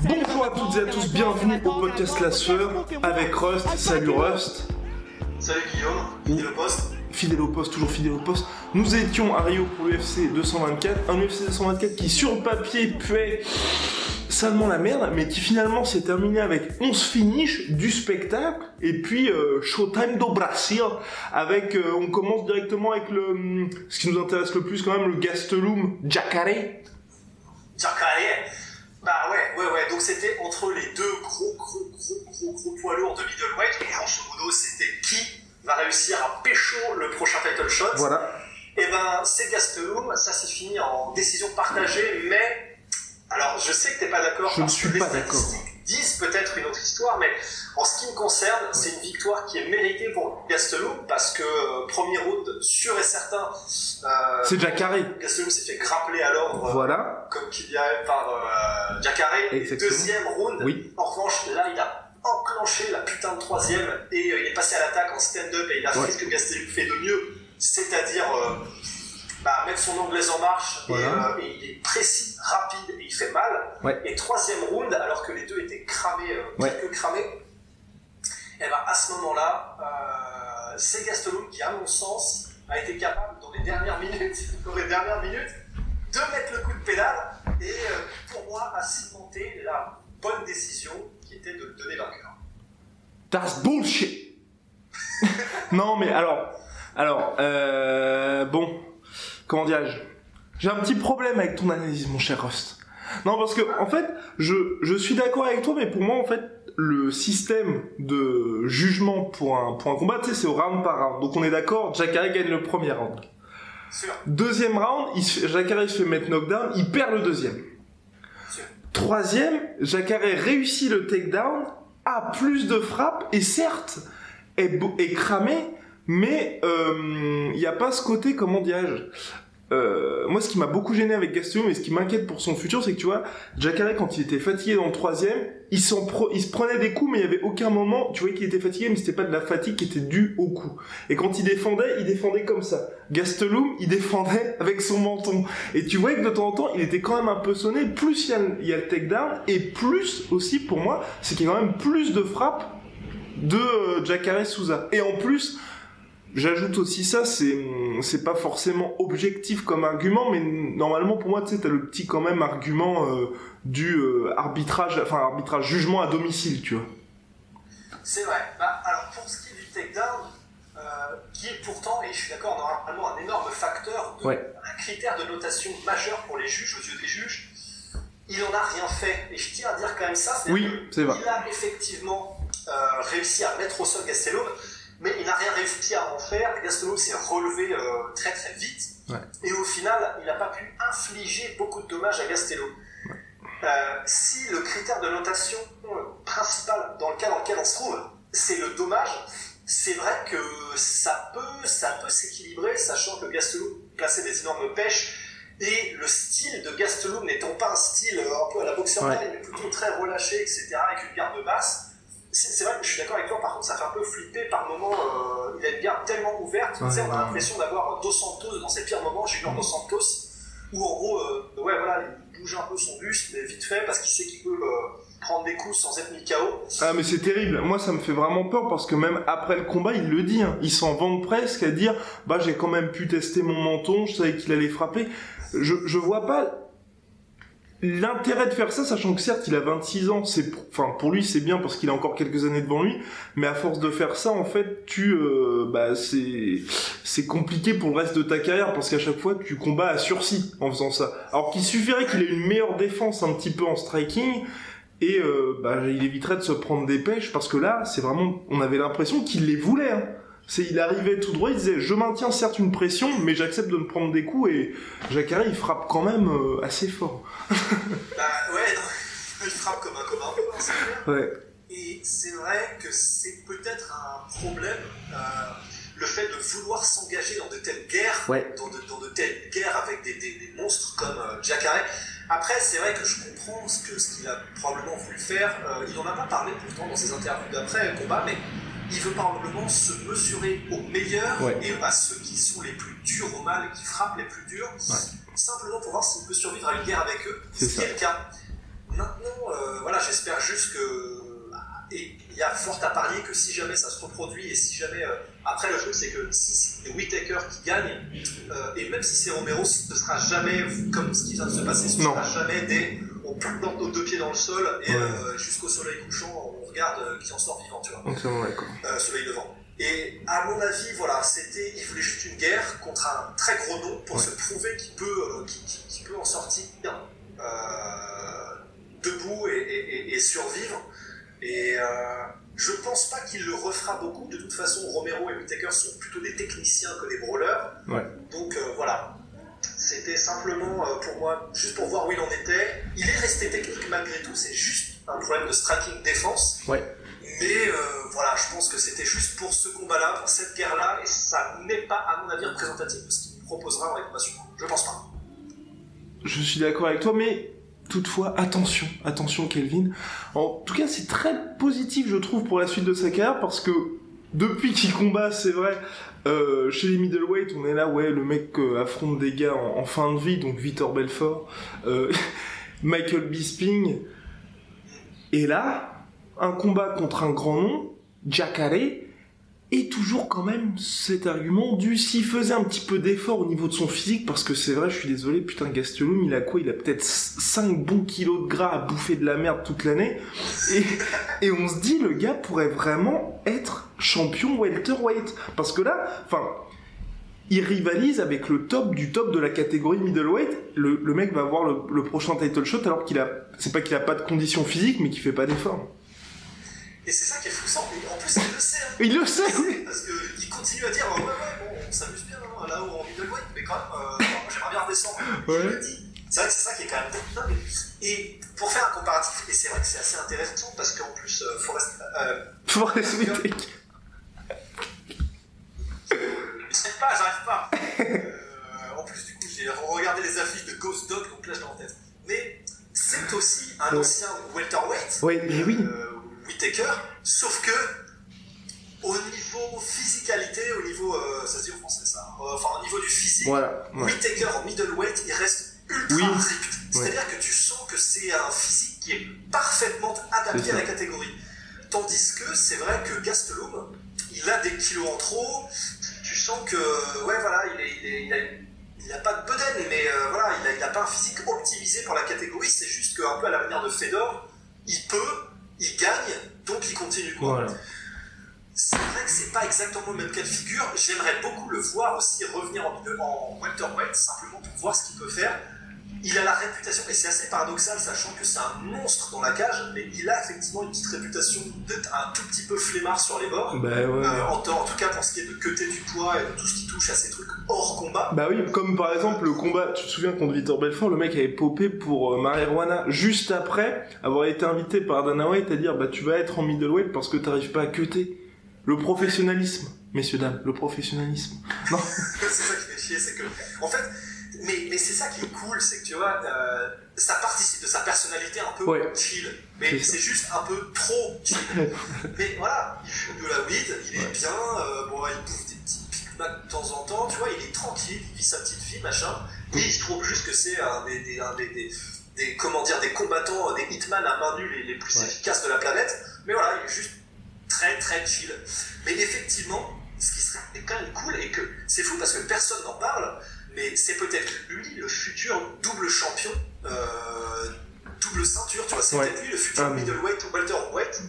Bonjour à toutes et à tous, bienvenue au podcast La Sueur avec Rust. Salut Rust. Salut Guillaume, fidèle au poste. Fidèle au poste, toujours fidèle au poste. Nous étions à Rio pour l'UFC 224, un UFC 224 qui sur le papier puait salement la merde, mais qui finalement s'est terminé avec 11 finishes du spectacle, et puis euh, Showtime do Brasil, avec, euh, on commence directement avec le, ce qui nous intéresse le plus quand même, le Gastelum Jacare. Jacare. Bah ouais, ouais, ouais. Donc c'était entre les deux gros, gros, gros, gros, gros poids lourds de middleweight. Et grosso modo, c'était qui va réussir à pécho le prochain title shot. Voilà. Et ben, c'est Gastelum. Ça s'est fini en décision partagée, mais alors je sais que t'es pas d'accord. Je ne suis pas d'accord. Disent peut-être une autre histoire, mais en ce qui me concerne, c'est une victoire qui est méritée pour Gastelum parce que euh, premier round sûr et certain. euh, C'est Jacare. Gastelum s'est fait grappler à l'ordre. euh, Voilà. comme Kylian par euh, Jacare. Deuxième round. Oui. En revanche, là, il a enclenché la putain de troisième et il est passé à l'attaque en stand-up et il a Ouais. fait ce que Gastelum fait de mieux, c'est-à-dire bah, mettre son anglaise en marche et, euh, et il est précis, rapide et il fait mal. Ouais. Et troisième round, alors que les deux étaient cramés, euh, Ouais. que cramés, et ben à ce moment-là, euh, c'est Gastelum qui, à mon sens, a été capable dans les dernières minutes, dans les dernières minutes, de mettre le coup de pédale et euh, pour moi a cimenté la bonne décision qui était de le donner vainqueur. That's bullshit. non, mais alors, alors, euh, bon, comment dirais-je J'ai un petit problème avec ton analyse, mon cher Rust. Non, parce que en fait, je, je suis d'accord avec toi, mais pour moi, en fait, le système de jugement pour un, pour un combat, tu sais, c'est au round par round. Donc on est d'accord, Jacare gagne le premier round. Deuxième round, il se fait- Jacare se fait mettre knockdown, il perd le deuxième. Troisième, Jacare réussit le takedown, a plus de frappes, et certes, est, est cramé, mais euh, il n'y a pas ce côté, comment dirais-je euh, moi, ce qui m'a beaucoup gêné avec Gastelum et ce qui m'inquiète pour son futur, c'est que tu vois, Jacare, quand il était fatigué dans le troisième, il, se prenait des coups, mais il y avait aucun moment, tu voyais qu'il était fatigué, mais c'était pas de la fatigue qui était due au coup. Et quand il défendait, il défendait comme ça. Gastelum, il défendait avec son menton. Et tu voyais que de temps en temps, il était quand même un peu sonné. Plus il y a, le- il y a le takedown, et plus aussi, pour moi, c'est qu'il y a quand même plus de frappes de euh, Jacare Souza. Et en plus, J'ajoute aussi ça, c'est c'est pas forcément objectif comme argument, mais normalement pour moi, tu sais, t'as le petit quand même argument euh, du euh, arbitrage, enfin arbitrage jugement à domicile, tu vois. C'est vrai. Bah, alors pour ce qui est du takedown, euh, qui est pourtant, et je suis d'accord, normalement un énorme facteur, de, Ouais. un critère de notation majeur pour les juges, aux yeux des juges, il en a rien fait. Et je tiens à dire quand même ça, Oui, c'est vrai. qu'il a effectivement réussi à mettre au sol Gastelum, mais il n'a rien réussi à en faire. Gastelum s'est relevé euh, très très vite. Ouais. Et au final, il n'a pas pu infliger beaucoup de dommages à Gastelum. Euh, si le critère de notation euh, principal dans le cas dans lequel on se trouve, c'est le dommage, c'est vrai que ça peut, ça peut s'équilibrer, sachant que Gastelum plaçait des énormes pêches, et le style de Gastelum n'étant pas un style un peu à la boxeur Ouais. mais plutôt très relâché, etc., avec une garde basse, c'est vrai que je suis d'accord avec toi, par contre, ça fait un peu flipper par moments. euh, il a une garde tellement ouverte, tu sais, Ouais, on a l'impression d'avoir Dos Santos dans ses pires moments. J'ai eu un Dos Santos où, en gros, euh, ouais, voilà, il bouge un peu son buste, mais vite fait, parce qu'il sait qu'il peut euh, prendre des coups sans être mis KO. Ah mais c'est terrible, moi ça me fait vraiment peur parce que même après le combat il le dit, hein. il s'en vante presque à dire bah j'ai quand même pu tester mon menton, je savais qu'il allait frapper. Je, je vois pas l'intérêt de faire ça, sachant que certes il a 26 ans, c'est pour- enfin pour lui c'est bien parce qu'il a encore quelques années devant lui, mais à force de faire ça en fait tu euh, bah c'est c'est compliqué pour le reste de ta carrière parce qu'à chaque fois tu combats à sursis en faisant ça. Alors qu'il suffirait qu'il ait une meilleure défense un petit peu en striking et euh, bah, il éviterait de se prendre des pêches parce que là c'est vraiment on avait l'impression qu'il les voulait. Hein. C'est, il arrivait tout droit, il disait, je maintiens certes une pression, mais j'accepte de me prendre des coups et Jacare, il frappe quand même euh, assez fort. bah ouais, non, il frappe comme un commun, c'est clair. Ouais. Et c'est vrai que c'est peut-être un problème, euh, le fait de vouloir s'engager dans de telles guerres, Ouais. dans, de, dans de telles guerres avec des, des- des monstres comme euh, Jacare. Après, c'est vrai que je comprends ce que ce qu'il a probablement voulu faire. Euh, il n'en a pas parlé pourtant dans ses interviews d'après le combat, mais il veut probablement se mesurer aux meilleurs Ouais. et à ceux qui sont les plus durs au mal et qui frappent les plus durs, simplement pour voir s'il peut survivre à une guerre avec eux, ce qui est le cas. Maintenant, euh, voilà, j'espère juste que. Et il y a fort à parier que si jamais ça se reproduit et si jamais. euh, après, le truc, c'est que si c'est Whitaker qui gagne, euh, et même si c'est Romero, ce ne sera jamais comme ce qui vient de se passer, ce ne sera jamais des. On plante nos deux pieds dans le sol et Ouais. jusqu'au soleil couchant, on regarde euh, qui en sort vivant, tu vois Entièrement d'accord. euh, soleil levant. Et à mon avis, voilà, c'était, il voulait juste une guerre contre un très gros nom pour Ouais. se prouver qu'il peut, euh, qu'il peut en sortir debout et, et- et- et survivre. Et euh, je pense pas qu'il le refera beaucoup. De toute façon, Romero et Whittaker sont plutôt des techniciens que des brawlers. Ouais. Donc euh, voilà. C'était simplement euh, pour moi, juste pour voir où il en était. Il est resté technique malgré tout, c'est juste un problème de striking défense. Ouais. Mais euh, voilà, je pense que c'était juste pour ce combat-là, pour cette guerre-là, et ça n'est pas, à mon avis, représentatif de ce qu'il proposera dans les combats suivants. Je pense pas. Je suis d'accord avec toi, mais toutefois, attention, attention Kelvin. En tout cas, c'est très positif, je trouve, pour la suite de sa carrière, parce que depuis qu'il combat, c'est vrai, euh, chez les middleweight, on est là, ouais, le mec euh, affronte des gars en, en fin de vie, donc Vitor Belfort, euh, Michael Bisping, et là, un combat contre un grand nom, Jacare, et toujours quand même cet argument du s'il faisait un petit peu d'effort au niveau de son physique, parce que c'est vrai, je suis désolé, putain, Gastelum, il a quoi? Il a peut-être 5 bons kilos de gras à bouffer de la merde toute l'année, et, et on se dit, le gars pourrait vraiment être champion welterweight, parce que là, enfin, il rivalise avec le top du top de la catégorie middleweight. Le, le mec va avoir le, le prochain title shot alors qu'il a, c'est pas qu'il a pas de conditions physiques, mais qu'il fait pas d'effort. Et c'est ça qui est foussant. En plus, il le sait. hein. Il le sait, oui. Parce qu'il continue à dire Ouais, ouais, bon, on s'amuse bien hein, là-haut en middleweight, mais quand même, euh, j'aimerais bien redescendre. Ouais. C'est vrai que c'est ça qui est quand même dingue. Et pour faire un comparatif, et c'est vrai que c'est assez intéressant parce qu'en plus, euh, Forrest. Euh, Forrest Whitaker. J'arrive pas, j'arrive pas. Euh, en plus, du coup, j'ai regardé les affiches de Ghost Dog, donc là, je l'ai en tête. Mais c'est aussi un ancien welterweight. Ouais, mais oui. euh, Whittaker, sauf que au niveau physicalité, au niveau, euh, ça se dit en français ça, hein, euh, enfin au niveau du physique, Voilà. ouais. Whittaker en middleweight, il reste ultra Oui. ripped. C'est-à-dire que tu sens que c'est un physique qui est parfaitement adapté C'est à la catégorie. Tandis que c'est vrai que Gastelum, il a des kilos en trop, sens que, ouais voilà, il, est, il, est- il a, il a pas de bedaine, mais euh, voilà, il a, il a pas un physique optimisé pour la catégorie, c'est juste qu'un peu à la manière de Fedor, il peut, il gagne, donc il continue. Quoi. Voilà. C'est vrai que c'est pas exactement le même cas de figure. J'aimerais beaucoup le voir aussi revenir en, en welterweight, simplement pour voir ce qu'il peut faire. Il a la réputation, et c'est assez paradoxal, sachant que c'est un monstre dans la cage, mais il a effectivement une petite réputation d'être un tout petit peu flemmard sur les bords. Bah ouais. Euh, en, en tout cas pour ce qui est de cutter du poids et de tout ce qui touche à ces trucs hors combat. Bah oui, comme par exemple le combat, tu te souviens contre Vitor Belfort, le mec avait popé pour euh, Marijuana juste après avoir été invité par Dana White à dire bah tu vas être en middleweight parce que t'arrives pas à cutter. Le professionnalisme, messieurs dames, le professionnalisme. Non. c'est ça qui fait chier, c'est que, en fait, mais, mais c'est ça qui est cool, c'est que tu vois, euh, ça participe de sa personnalité un peu Ouais. chill, mais C'est juste un peu trop chill. mais voilà, il fume de la weed, il est bien, euh, bon, il bouffe des petits de temps en temps, tu vois, il est tranquille, il vit sa petite vie, machin, et il se trouve juste que c'est un des, des, un des, des, des- comment dire, des combattants, des hitman à main nue les, les plus Ouais. efficaces de la planète, mais voilà, il est juste très très chill. Mais effectivement, ce qui serait quand même cool, et que c'est fou parce que personne n'en parle, mais c'est peut-être lui le futur double champion, euh, double ceinture, tu vois, c'est Ouais. peut-être lui le futur mais- middleweight ou welterweight.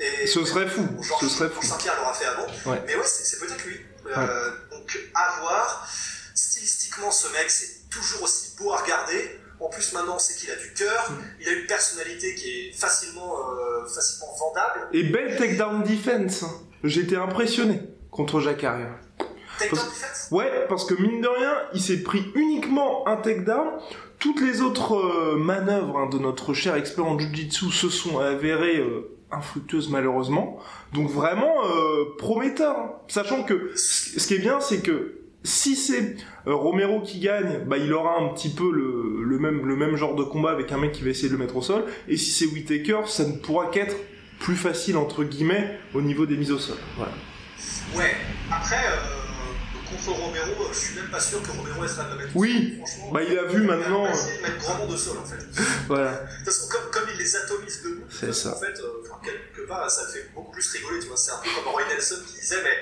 Et Ce serait fou, ce serait fou. Saint-Pierre l'aura fait avant, Ouais. mais ouais, c'est peut-être lui. Euh, Donc à voir. Stylistiquement, ce mec, c'est toujours aussi beau à regarder. En plus, maintenant, c'est qu'il a du cœur. Mm. Il a une personnalité qui est facilement, euh, facilement vendable. Et belle takedown defense. hein. J'étais impressionné. contre Jacare. Takedown défaite Ouais, parce que mine de rien, il s'est pris uniquement un takedown. Toutes les autres euh, manœuvres hein, de notre cher expert en Jiu-Jitsu se sont avérées euh, infructueuses malheureusement. Donc vraiment euh, prometteur. hein. Sachant que ce qui est bien, c'est que si c'est Romero qui gagne, bah il aura un petit peu le, le même le même genre de combat avec un mec qui va essayer de le mettre au sol. Et si c'est Whitaker, ça ne pourra qu'être plus facile entre guillemets au niveau des mises au sol. Voilà. Ouais, après, euh, contre Romero, je suis même pas sûr que Romero essaiera de le mettre. Oui. franchement. Bah il a vu Il maintenant. va essayer de mettre grand monde au sol en fait. Voilà. De toute façon, comme, comme il les atomise debout, C'est ça. en fait, euh, quelque part, ça fait beaucoup plus rigoler, tu vois. C'est un peu comme Roy Nelson qui disait, mais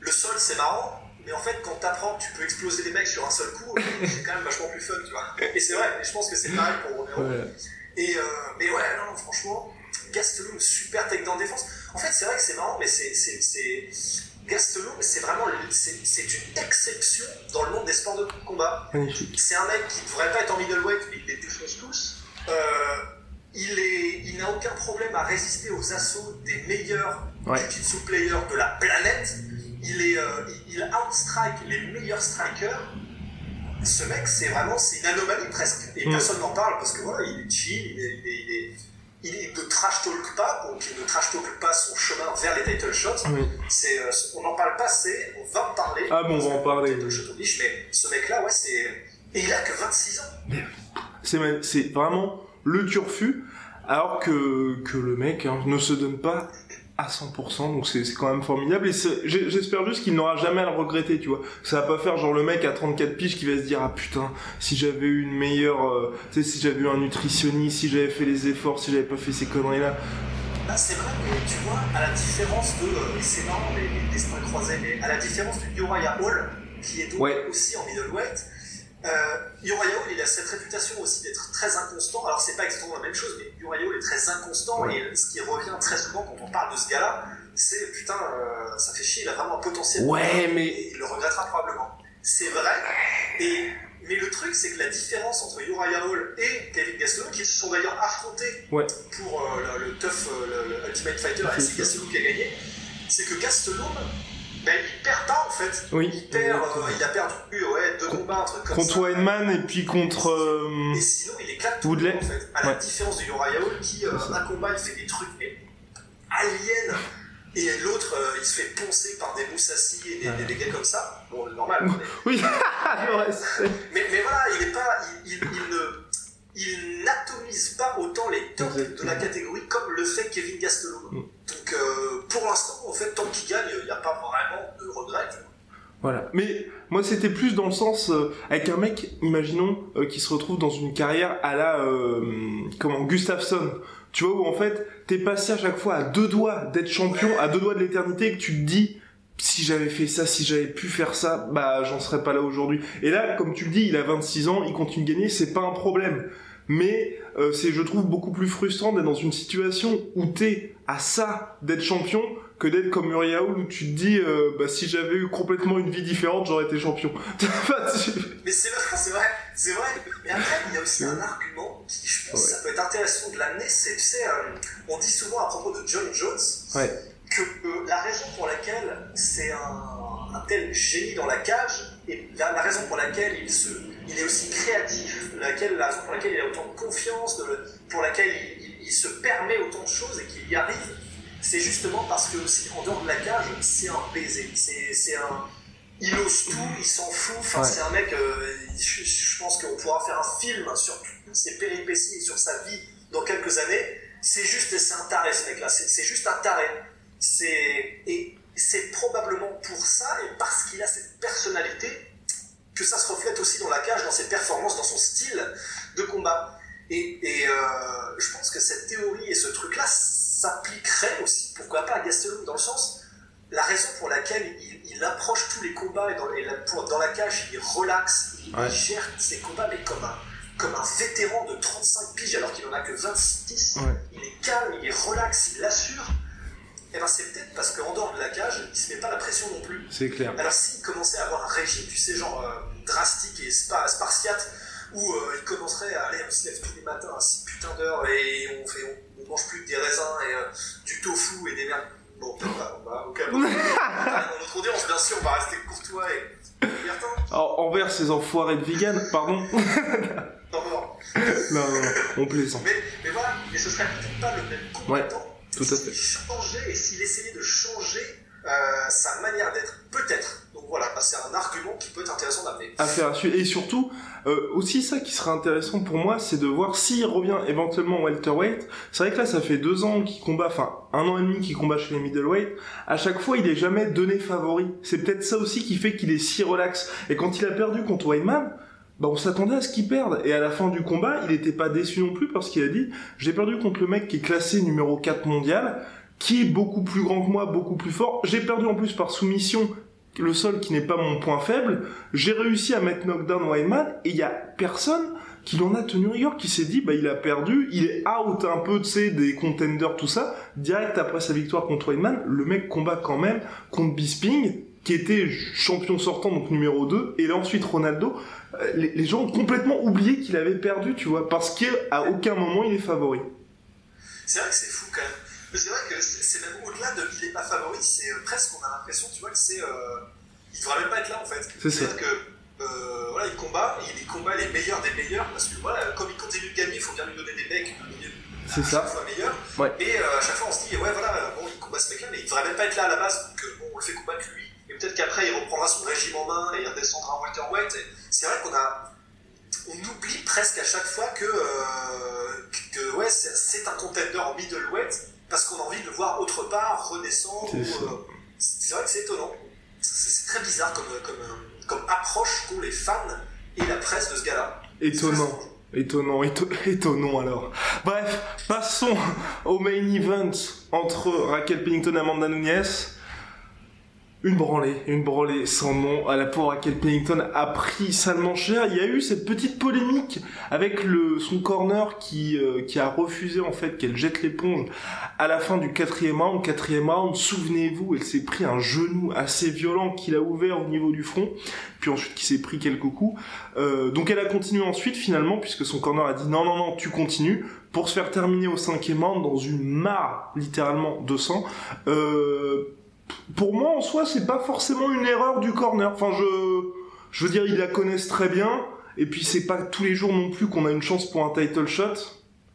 le sol c'est marrant, mais en fait, quand t'apprends que tu peux exploser les mecs sur un seul coup, euh, c'est quand même vachement plus fun, tu vois. Et c'est vrai, et je pense que c'est pareil pour Romero. Et euh, mais ouais, non, franchement, Gastelum, super tech dans défense. En fait, c'est vrai que c'est marrant, mais c'est. Gastelum, c'est vraiment. C'est, une exception dans le monde des sports de combat. C'est un mec qui devrait pas être en middleweight, mais il les défonce tous. Euh, il est, il n'a aucun problème à résister aux assauts des meilleurs Ouais. jiu-jitsu players de la planète. Il est, euh, il, il outstrike les meilleurs strikers. Ce mec, c'est vraiment, c'est une anomalie presque. Et Mm. personne n'en parle parce que voilà, il est chill, il est, il est, il est- trash talk pas, donc il ne trash talk pas son chemin vers les title shots. Oui. C'est, euh, on n'en parle pas assez, on va en parler. Ah bon, on va en parler. Oblige, mais ce mec-là, ouais, c'est. Et il a que 26 ans. C'est vraiment le turfu, alors que, que le mec hein, ne se donne pas à 100%, donc c'est quand même formidable. Et j'espère juste qu'il n'aura jamais à le regretter, tu vois. Ça va pas faire genre le mec à 34 piges qui va se dire ah putain, si j'avais eu une meilleure, euh, tu sais, si j'avais eu un nutritionniste, si j'avais fait les efforts, si j'avais pas fait ces conneries là. Là, c'est vrai, mais tu vois, à la différence de. euh, et c'est marrant, les, croisés, mais à la différence de Uriah Hall, qui est donc Ouais. aussi en middleweight, euh, Uriah il a cette réputation aussi d'être très inconstant. Alors, c'est pas exactement la même chose, mais Uriah Hall est très inconstant, Ouais. et ce qui revient très souvent quand on parle de ce gars-là, c'est putain, euh, ça fait chier, il a vraiment un potentiel. Ouais, mais- Et il le regrettera probablement. C'est vrai, et. Mais le truc, c'est que la différence entre Uriah Hall et Kevin Gastelum, qui se sont d'ailleurs affrontés Ouais. pour euh, le, le tough, euh, le, le Ultimate Fighter, et c'est Gastelum qui a gagné, c'est que Gastelum, ben, il perd pas en fait. Oui. Il perd, euh, il a perdu ouais, deux combats, un truc comme Contre ça. Weinman et puis contre. euh, Et sinon, il éclate tout Woodley. en fait. À la Ouais. différence de Hall qui, euh, un combat, il fait des trucs mais aliens. Et l'autre, euh, il se fait poncer par des Moussassi et des, des- des gars comme ça. Bon, normal. mais- Oui. Mais, mais voilà, il est pas, il, il- il ne, il n'atomise pas autant les tops de la catégorie comme le fait Kevin Gastelum. Mm. Donc euh, pour l'instant, en fait, tant qu'il gagne, il n'y a pas vraiment de regret. Voilà. Mais moi, c'était plus dans le sens euh, avec un mec, imaginons, euh, qui se retrouve dans une carrière à la euh, comment Gustafsson. Tu vois où en fait, t'es passé à chaque fois à deux doigts d'être champion, Ouais. à deux doigts de l'éternité, et que tu te dis si j'avais fait ça, si j'avais pu faire ça, bah j'en serais pas là aujourd'hui. Et là, comme tu le dis, il a 26 ans, il continue de gagner, c'est pas un problème. Mais euh, c'est, je trouve, beaucoup plus frustrant d'être dans une situation où t'es à ça d'être champion que d'être comme Uriah où tu te dis euh, bah si j'avais eu complètement une vie différente, j'aurais été champion. Mais c'est vrai, c'est vrai, c'est vrai. Mais après, il y a aussi un argument qui, je pense, Ouais. ça peut être intéressant de l'amener. C'est, tu sais, euh, on dit souvent à propos de John Jones Ouais. Que la raison pour laquelle c'est un, un tel génie dans la cage et la, la raison pour laquelle il, se, il est aussi créatif, laquelle, la raison pour laquelle il a autant de confiance, de, pour laquelle il, il- il se permet autant de choses et qu'il y arrive, c'est justement parce que aussi en dehors de la cage, c'est un baiser. C'est, un, il ose tout, il s'en fout. Enfin, Ouais. c'est un mec. euh, je, je pense qu'on pourra faire un film sur toutes ses péripéties et sur sa vie dans quelques années. C'est juste, c'est un taré ce mec-là. C'est, c'est juste un taré. C'est et c'est probablement pour ça et parce qu'il a cette personnalité que ça se reflète aussi dans la cage, dans ses performances, dans son style de combat. Et, et, euh, je pense que cette théorie et ce truc-là s'appliquerait aussi, pourquoi pas à Gastelum, dans le sens, la raison pour laquelle il, il approche tous les combats et dans, et la, pour- dans la cage, il relaxe, il, Ouais. il gère ses combats, mais comme un, comme un vétéran de 35 piges alors qu'il en a que 26. Ouais. Il est calme, il est relax, il l'assure. Et ben c'est peut-être parce qu'en dehors de la cage, il se met pas la pression non plus. C'est clair. Alors s'il commençait à avoir un régime, tu sais, genre euh, drastique et spa- spartiate, où euh, il commencerait à aller, on se lève tous les matins à 6 putains d'heures et on, fait, on, on mange plus que des raisins et euh, du tofu et des merdes. Bon, peut-être pas, on va au cas où. Dans notre audience, bien sûr, on va rester courtois et libertin. Alors, envers ces enfoirés de vegan, pardon. Non, non, non. non, non, on plaisante. Mais, mais voilà, mais ce serait peut-être pas le même combattant. Tout à fait. Et s'il essayait de changer euh, sa manière d'être, peut-être. Donc voilà, bah, c'est un argument qui peut être intéressant d'amener. À suivre. Et surtout, euh, aussi ça qui sera intéressant pour moi, c'est de voir s'il revient éventuellement welterweight. C'est vrai que là, ça fait deux ans qu'il combat, enfin un an et demi qu'il combat chez les middleweight. À chaque fois, il est jamais donné favori. C'est peut-être ça aussi qui fait qu'il est si relax. Et quand il a perdu contre Wayman, bah on s'attendait à ce qu'il perde. Et à la fin du combat, il était pas déçu non plus parce qu'il a dit, j'ai perdu contre le mec qui est classé numéro 4 mondial, qui est beaucoup plus grand que moi, beaucoup plus fort. J'ai perdu en plus par soumission le sol qui n'est pas mon point faible. J'ai réussi à mettre knockdown Wayman et il y a personne qui l'en a tenu rigueur, qui s'est dit, bah, il a perdu, il est out un peu, tu sais, des contenders, tout ça. Direct après sa victoire contre Wayman, le mec combat quand même contre Bisping, qui était champion sortant, donc numéro 2, et là ensuite Ronaldo. Euh, Les, les gens ont complètement oublié qu'il avait perdu, tu vois, parce qu'à aucun moment il est favori. C'est vrai que c'est fou quand même. Mais c'est vrai que c'est même au-delà de il est pas favori, c'est euh, presque, on a l'impression, tu vois, que c'est. Euh, il devrait même pas être là en fait. C'est ça. C'est-à-dire que. euh, voilà, il combat, il, il combat les meilleurs des meilleurs, parce que voilà, comme il continue de gagner, il faut bien lui donner des mecs C'est à ça. chaque fois meilleurs. Ouais. Et euh, à chaque fois on se dit, ouais, voilà, bon, il combat ce mec-là, mais il devrait même pas être là à la base, donc bon, on le fait combattre lui, et peut-être qu'après il reprendra son régime en main et il redescendra en welterweight. C'est vrai qu'on a. On oublie presque à chaque fois que, euh, que ouais, c'est un contender en middleweight parce qu'on a envie de le voir autre part, redescendre. C'est euh, C'est vrai que c'est étonnant. C'est très bizarre comme, comme, euh, comme approche qu'ont les fans et la presse de ce gars-là. Étonnant. Étonnant, éto- étonnant alors. Bref, passons au main event entre Raquel Pennington et Amanda Nunes. Une branlée, une branlée sans nom. À la pauvre Raquel Pennington a pris salement cher. Il y a eu cette petite polémique avec le, son corner qui, euh, qui a refusé en fait qu'elle jette l'éponge à la fin du quatrième round. Quatrième round, souvenez-vous, elle s'est pris un genou assez violent qu'il a ouvert au niveau du front, puis ensuite qui s'est pris quelques coups. Euh, donc elle a continué ensuite finalement puisque son corner a dit non non non tu continues pour se faire terminer au cinquième round dans une mare littéralement de sang. Euh, pour moi en soi c'est pas forcément une erreur du corner. Enfin je je veux dire ils la connaissent très bien et puis c'est pas tous les jours non plus qu'on a une chance pour un title shot.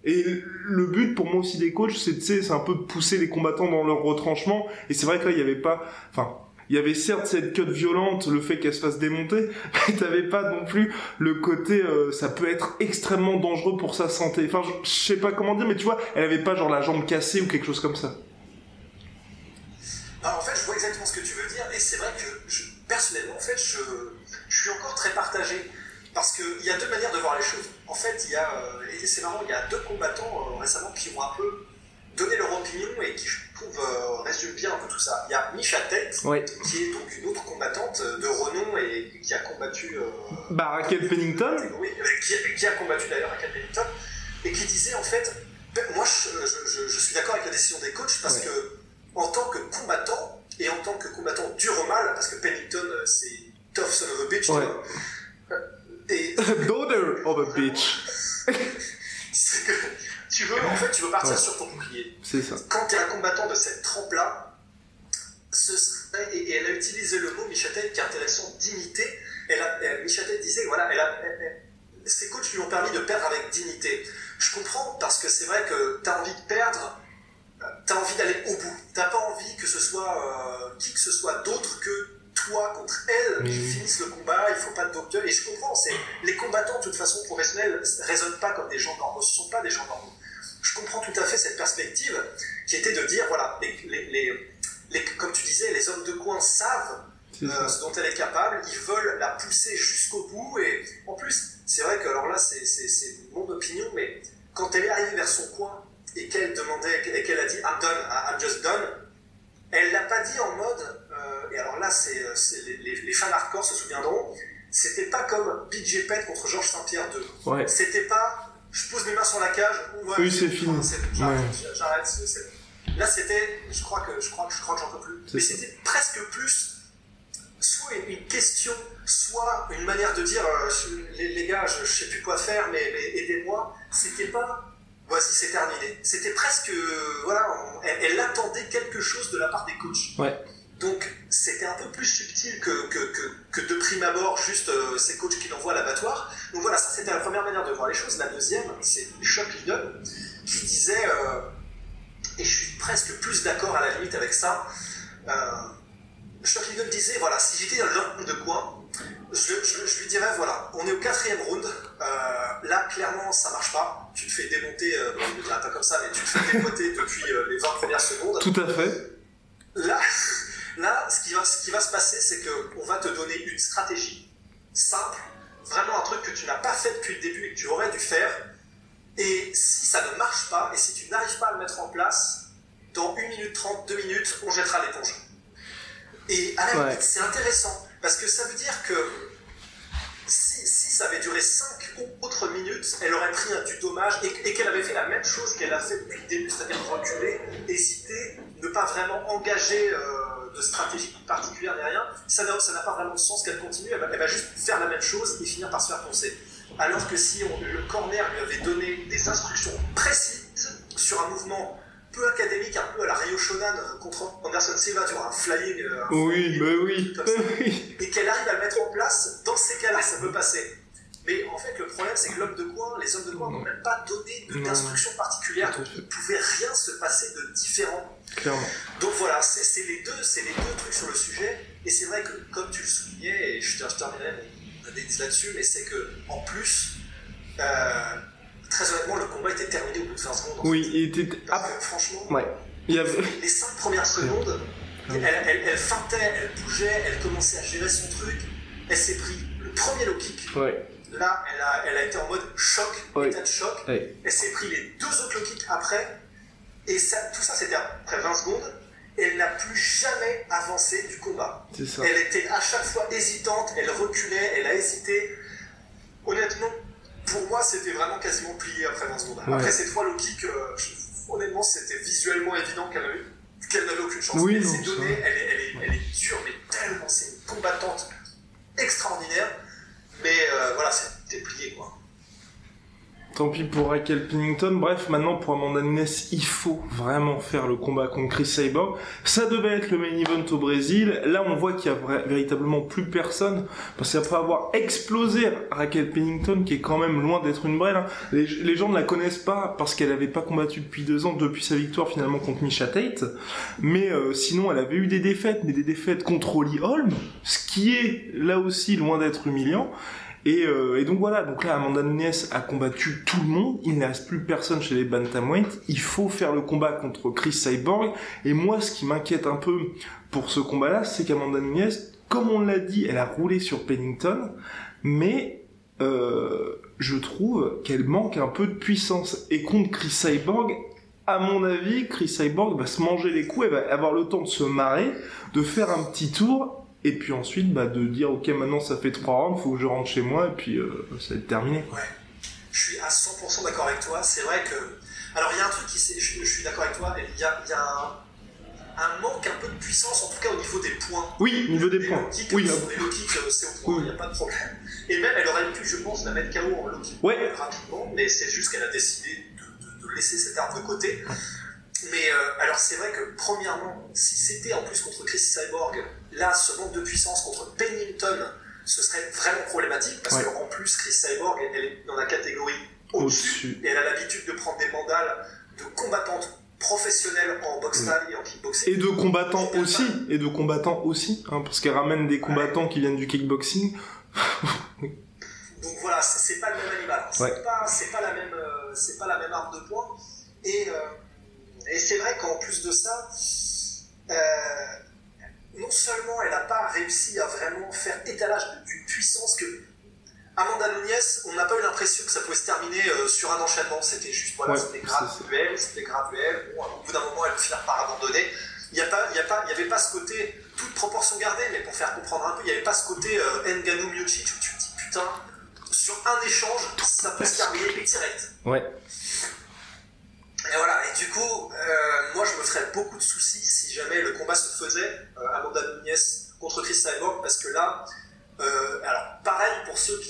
Et le but pour moi aussi des coachs, c'est c'est un peu de pousser les combattants dans leur retranchement. Et c'est vrai que là, il y avait pas, enfin, il y avait certes cette cut violente, le fait qu'elle se fasse démonter, mais t'avais pas non plus le côté, euh, ça peut être extrêmement dangereux pour sa santé. Enfin, je sais pas comment dire, mais tu vois, elle avait pas genre la jambe cassée ou quelque chose comme ça. Alors, en fait, je vois exactement ce que tu veux dire, et c'est vrai que je, personnellement, en fait, je, je suis encore très partagé. Parce qu'il y a deux manières de voir les choses. En fait, il y a, euh, et c'est marrant, il y a deux combattants euh, récemment qui ont un peu donné leur opinion et qui, je trouve, euh, résument bien un peu tout ça. Il y a Misha Tate, qui est donc une autre combattante de renom et qui a combattu. euh, Bah, Raquel Pennington, oui, qui, qui a combattu d'ailleurs Cat Pennington, et qui disait en fait, ben, moi je, je- je- je suis d'accord avec la décision des coachs parce Ouais. que en tant que combattant, et en tant que combattant dur au mal, parce que Pennington euh, c'est tough son of a bitch, tu Ouais. vois, euh, et daughter of a bitch. c'est que tu veux, en fait, tu veux partir Ouais. sur ton bouclier. C'est ça. Quand tu es un combattant de cette trempe-là, ce serait- et, et elle a utilisé le mot, Michatel, qui est intéressant, dignité. Elle a, elle, Michatel disait, voilà, elle a, elle- elle- ses coachs lui ont permis de perdre avec dignité. Je comprends, parce que c'est vrai que tu as envie de perdre, tu as envie d'aller au bout. Tu pas envie que ce soit euh, qui que ce soit d'autre que toi contre elle qui finisse le combat, il faut pas de docteur. Et je comprends, c'est les combattants de toute façon professionnels raisonnent pas comme des gens normaux, ce sont pas des gens normaux. Je comprends tout à fait cette perspective qui était de dire voilà, les, les, les- comme tu disais, les hommes de coin savent euh, ce dont elle est capable, ils veulent la pousser jusqu'au bout. Et en plus, c'est vrai que, alors là, c'est mon opinion, mais quand elle est arrivée vers son coin et qu'elle demandait, et qu'elle a dit I'm done, I'm just done, elle l'a pas dit en mode, euh, et alors là, c'est c'est- les, les, les fans hardcore se souviendront, c'était pas comme BJ Penn contre Georges Saint-Pierre 2. Ouais. C'était pas, je pose mes mains sur la cage, ouais, Oui, c'est fini. J'arrête, Ouais. Là, c'était, je crois que je crois que je crois que j'en peux plus. Mais c'était presque plus soit une, question, soit une manière de dire euh, les gars, je, je sais plus quoi faire, mais, mais aidez-moi. C'était pas voici, c'est terminé. C'était presque, euh, voilà, on- elle, elle attendait quelque chose de la part des coachs. Ouais. Donc c'était un peu plus subtil que, que, que, que de prime abord, juste euh, ces coachs qui l'envoient à l'abattoir. Donc voilà, ça c'était la première manière de voir les choses. La deuxième, c'est Chuck Liddell qui disait, euh, et je suis presque plus d'accord à la limite avec ça, euh, Chuck Liddell disait, voilà, si j'étais dans l'homme de coin, je, je- je lui dirais, voilà, on est au quatrième round, euh, là clairement ça marche pas, tu te fais démonter, euh, bon, je ne le dirai pas comme ça, mais tu te fais démonter depuis euh, les 20 premières secondes. Tout à fait. Là, là ce, qui va, ce qui va se passer, c'est qu'on va te donner une stratégie simple, vraiment un truc que tu n'as pas fait depuis le début et que tu aurais dû faire. Et si ça ne marche pas, et si tu n'arrives pas à le mettre en place, dans 1 minute 30, 2 minutes, on jettera l'éponge. Et à la Ouais. limite, c'est intéressant, parce que ça veut dire que si, ça avait duré 5 autres minutes, elle aurait pris du dommage et, qu'elle avait fait la même chose qu'elle a fait depuis le début, c'est-à-dire reculer, hésiter, ne pas vraiment engager euh, de stratégie particulière ni rien, ça n'a pas vraiment de sens qu'elle continue, elle va, elle va juste faire la même chose et finir par se faire poncer. Alors que si on- le corner lui avait donné des instructions peu académique, un peu à la Rio Shonan euh, contre Anderson Silva, tu vois, un flying, euh, un Oui, flying, un oui. truc comme ça oui. et qu'elle arrive à le mettre en place, dans ces cas-là, ça peut passer. Mais en fait, le problème, c'est que l'homme de coin, les hommes de coin n'ont même pas donné Tout à donc il ne pouvait rien se passer de différent. Clairement. Donc voilà, c'est les, deux- c'est les deux trucs sur le sujet, et c'est vrai que, comme tu le soulignais, et je, je terminerai mon analyse là-dessus, mais c'est que en plus, euh, très honnêtement, le combat était terminé au bout de 20 secondes. Oui, il était. Ah, franchement, ouais. Il y avait. les cinq premières secondes, elle, elle, elle feintait, elle bougeait, elle commençait à gérer son truc. Elle s'est pris le premier low kick. Ouais. Là, elle a, elle a été en mode choc, Oui. état de choc. Ouais. Elle s'est pris les deux autres low kicks après. Et ça, tout ça, c'était après 20 secondes. Et elle n'a plus jamais avancé du combat. C'est ça. Elle était à chaque fois hésitante, elle reculait, elle a hésité. Honnêtement, pour moi, c'était vraiment quasiment plié après 20 secondes. Ouais. Après ces trois low kicks, euh, honnêtement, c'était visuellement évident qu'elle avait- qu'elle n'avait aucune chance. Oui, elle s'est donnée, elle est, elle, est, elle est dure, mais tellement, c'est une combattante extraordinaire. Mais euh, voilà, c'était plié, quoi. Tant pis pour Raquel Pennington. Bref, maintenant pour Amanda Nunes, il faut vraiment faire le combat contre Chris Cyborg. Ça devait être le main event au Brésil. Là, on voit qu'il y a véritablement plus personne. Parce qu'après avoir explosé Raquel Pennington, qui est quand même loin d'être une brêle, hein, les, les gens ne la connaissent pas parce qu'elle n'avait pas combattu depuis deux ans, depuis sa victoire finalement contre Misha Tate. Mais euh, sinon, elle avait eu des défaites, mais des défaites contre Holly Holm, ce qui est là aussi loin d'être humiliant. Et, euh, et donc voilà, donc là Amanda Nunes a combattu tout le monde, il ne reste plus personne chez les bantamweight, il faut faire le combat contre Chris Cyborg, et moi ce qui m'inquiète un peu pour ce combat-là, c'est qu'Amanda Nunes, comme on l'a dit, elle a roulé sur Pennington, mais euh, je trouve qu'elle manque un peu de puissance, et contre Chris Cyborg, à mon avis, Chris Cyborg va se manger les coups, elle va avoir le temps de se marrer, de faire un petit tour, et puis ensuite bah, de dire ok maintenant ça fait trois rounds, faut que je rentre chez moi, et puis euh, ça va être terminé. Ouais, je suis à 100% d'accord avec toi. C'est vrai que. Alors, il y a un truc qui. Je, je suis d'accord avec toi. Il y a, il y a un, un manque un peu de puissance, en tout cas au niveau des points. Oui, niveau des points. low kicks, Oui, ah, les low kicks, c'est au point, il Oui. n'y a pas de problème. Et même, elle aurait pu, je pense, la mettre KO en low kick Ouais. rapidement, mais c'est juste qu'elle a décidé de, de- de laisser cette arme de côté. Mais euh, alors, c'est vrai que, premièrement, si c'était en plus contre Chris Cyborg, là, ce manque de puissance contre Pennington, ce serait vraiment problématique, parce Ouais. qu'en plus, Chris Cyborg, elle est dans la catégorie au-dessus, et elle a l'habitude de prendre des mandales de combattantes professionnelles en boxe thaï et en kickboxing. Et de combattants aussi, et de combattants aussi, hein, parce qu'elle ramène des combattants qui viennent du kickboxing. Donc voilà, c'est pas le même animal. C'est Ouais. pas, c'est pas la même, euh, c'est pas la même arme de poing. Et, euh, et c'est vrai qu'en plus de ça, euh, non seulement elle n'a pas réussi à vraiment faire étalage d'une puissance que Amanda Nunes, on n'a pas eu l'impression que ça pouvait se terminer euh, sur un enchaînement. C'était juste, voilà, Ouais, c'était graduel, c'était graduel. Bon, au bout d'un moment, elle va finir par abandonner. Il n'y a pas, il y a pas, il y avait pas ce côté toute proportion gardée, mais pour faire comprendre un peu, il n'y avait pas ce côté euh, Ngannou Miocic où tu te dis putain, sur un échange, ça peut se terminer direct. Ouais. Et voilà, et du coup, euh, moi je me ferais beaucoup de soucis si jamais le combat se faisait, euh, Amanda Nunes contre Chris Cyborg, parce que là, Euh, alors, pareil, pour ceux qui,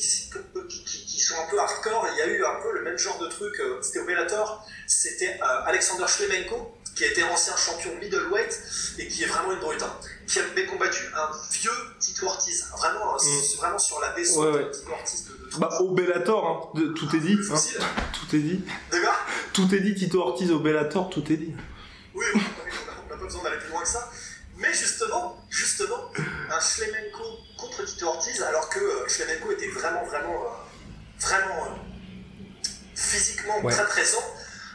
qui, qui- sont un peu hardcore, il y a eu un peu le même genre de truc. euh, C'était au Bellator, c'était euh, Alexander Shlemenko, qui été ancien champion middleweight et qui est vraiment une brute, hein, qui avait combattu un vieux Tito Ortiz. Vraiment, euh, c'est vraiment sur la descente Mm. Ouais, ouais. de Tito Ortiz de, de Bah, au Bellator, hein, de- tout est dit. hein. Tout est dit. Gars Tout est dit, Tito Ortiz au Bellator, tout est dit. Oui, oui, on n'a pas besoin d'aller plus loin que ça. Mais justement, justement, un Shlemenko contre Tito Ortiz, alors que euh, Shlemenko était vraiment, vraiment, euh, vraiment euh, physiquement Ouais. très présent,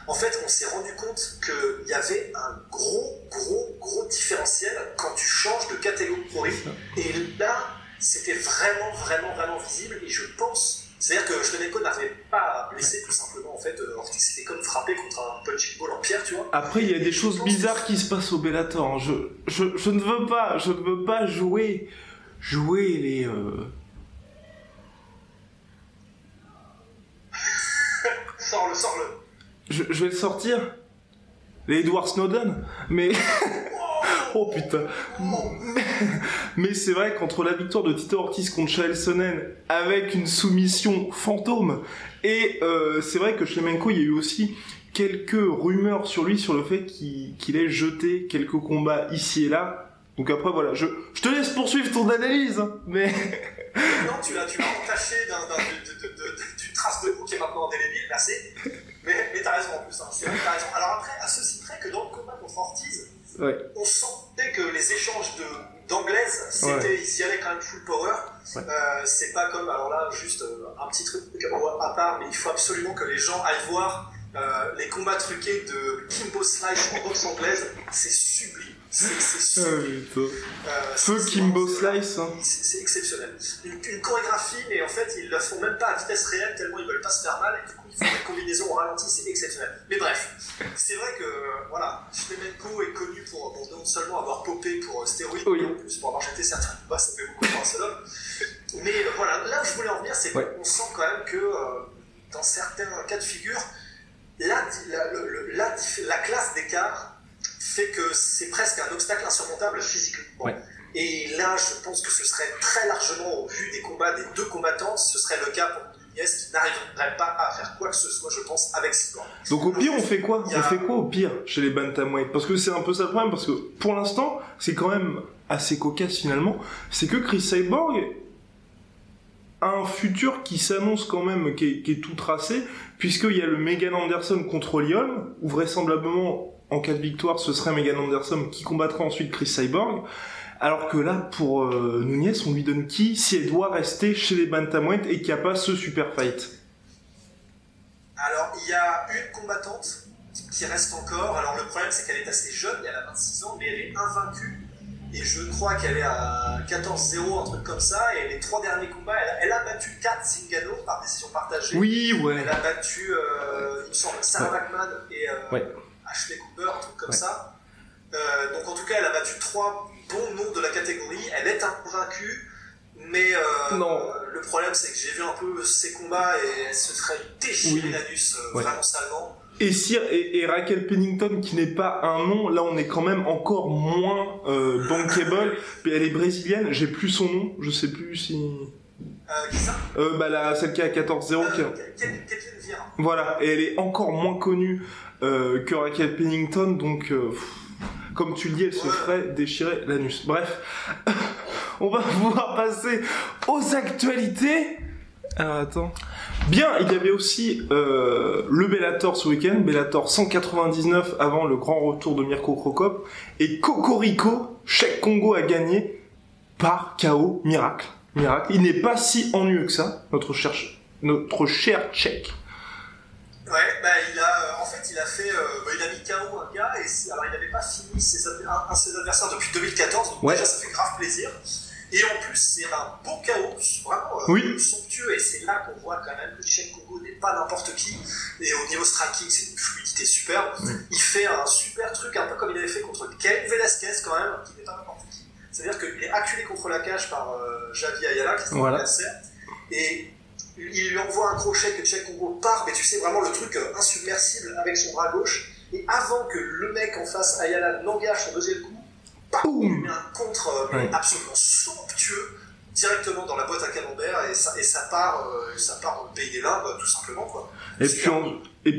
en fait, on s'est rendu compte qu'il y avait un gros, gros, gros différentiel quand tu changes de catégorie. Et là, c'était vraiment, vraiment, vraiment visible. Et je pense, c'est-à-dire que Shlemenko n'avait pas blessé tout simplement. En fait, euh, Ortiz c'était comme frappé contre un punching ball en pierre, tu vois. Après, il y a des choses bizarres qui se passent au Bellator. hein. Je, je, je ne veux pas, je ne veux pas jouer, jouer les. euh, Sors-le, sors-le. Je, je vais le sortir. Les Edward Snowden. Mais. oh putain. Mais, c'est vrai qu'entre la victoire de Tito Ortiz contre Chael Sonnen avec une soumission fantôme et euh, c'est vrai que Shlemenko, il y a eu aussi quelques rumeurs sur lui sur le fait qu'il qu'il ait jeté quelques combats ici et là. Donc après voilà, je, je te laisse poursuivre ton analyse, hein, mais Non, tu l'as, entaché d'une trace de boue qui est maintenant indélébile, merci. Mais, mais t'as raison en plus, hein, c'est vrai que t'as raison. Alors après, à ceci près que dans le combat contre Ortiz, ouais. on sentait que les échanges de, d'anglaise, c'était, Ouais. ils y allaient quand même full power. Ouais. Euh, c'est pas comme, alors là, juste euh, un petit truc à part, mais il faut absolument que les gens aillent voir euh, les combats truqués de Kimbo Slice en boxe anglaise. C'est sublime. C'est, putain. Euh, Kimbo Slice. hein. c'est exceptionnel. Une, une chorégraphie, mais en fait, ils la font même pas à vitesse réelle, tellement ils veulent pas se faire mal, et du coup, ils font des combinaisons au ralenti, c'est exceptionnel. Mais bref, c'est vrai que, voilà, Shlemenko est connu pour, non seulement avoir popé pour euh, stéroïdes, Oui. mais en plus pour avoir jeté certains combats, ça fait beaucoup pour un seul homme. Mais euh, voilà, là où je voulais en venir, c'est qu'on Ouais. sent quand même que, euh, dans certains cas de figure, la, la, la, la classe d'écart fait que c'est presque un obstacle insurmontable physiquement. Ouais. Et là, je pense que ce serait très largement, au vu des combats des deux combattants, ce serait le cas pour Nunez qui n'arriverait pas à faire quoi que ce soit, je pense, avec Cyborg. Donc au pire, on fait quoi? A- On fait quoi au pire chez les bantamweight? Parce que c'est un peu ça le problème, parce que pour l'instant, c'est quand même assez cocasse finalement. C'est que Chris Cyborg a un futur qui s'annonce quand même, qui est, qui est tout tracé, puisqu'il y a le Megan Anderson contre Lyon, où vraisemblablement, en cas de victoire, ce serait Megan Anderson qui combattra ensuite Chris Cyborg. Alors que là, pour euh, Nunez, on lui donne qui si elle doit rester chez les bantamweight et qu'il n'y a pas ce super fight Alors, il y a une combattante qui reste encore. Alors, le problème, c'est qu'elle est assez jeune, elle a 26 ans, mais elle est invaincue. Et je crois qu'elle est à 14-0, un truc comme ça. Et les trois derniers combats, elle a, elle a battu Kat Zingano par décision partagée. Oui, ouais. Elle a battu, euh, il me semble, Sarah Ouais. Et euh, Ouais. Ashley Cooper, un truc comme Ouais. ça. Euh, donc en tout cas, elle a battu trois bons noms de la catégorie. Elle est invaincue, mais euh, Non. le problème c'est que j'ai vu un peu ses combats et elle se serait déchiré Oui. l'anus euh, Ouais. vraiment salement. Et, Sir, et, et Raquel Pennington, qui n'est pas un nom, là on est quand même encore moins bankable. Puis elle est brésilienne, j'ai plus son nom, je sais plus si. Euh, qui ça? Euh, bah la, celle qui a 14-0. qui a- euh, Kathleen Vira. Voilà, et elle est encore moins connue euh, que Raquel Pennington, donc euh, comme tu le dis, elle se ferait déchirer l'anus. Bref, on va pouvoir passer aux actualités. Attends. Bien, il y avait aussi euh, le Bellator ce week-end, Bellator 199 avant le grand retour de Mirko Krokop, et Cocorico, Cheikh Congo a gagné par KO miracle. Miracle. Il n'est pas si ennuyeux que ça, notre cher, notre cher Tchèque. Ouais, bah il a, euh, fait, il a fait, euh, bah, il a mis KO un gars et alors il n'avait pas fini ses, un, de ses adversaires depuis 2014, donc Ouais. déjà ça fait grave plaisir. Et en plus, c'est un beau KO, vraiment euh, Oui. somptueux, et c'est là qu'on voit quand même que Cheikh Congo n'est pas n'importe qui. Et au niveau striking, c'est une fluidité superbe. Il fait un super truc, un peu comme il avait fait contre Ken Velasquez quand même, qui n'est pas n'importe qui. C'est-à-dire qu'il est acculé contre la cage par euh, Javi Ayala, qui est Voilà. adversaire, et il lui envoie un crochet que Congo part, mais tu sais vraiment le truc euh, insubmersible avec son bras gauche. Et avant que le mec en face, Ayala, n'engage son deuxième coup, bam, il Boum met un contre euh, Ouais. absolument somptueux, directement dans la boîte à camembert et ça, et ça part, euh, ça part dans le pays des limbes, tout simplement, quoi. Et puis, et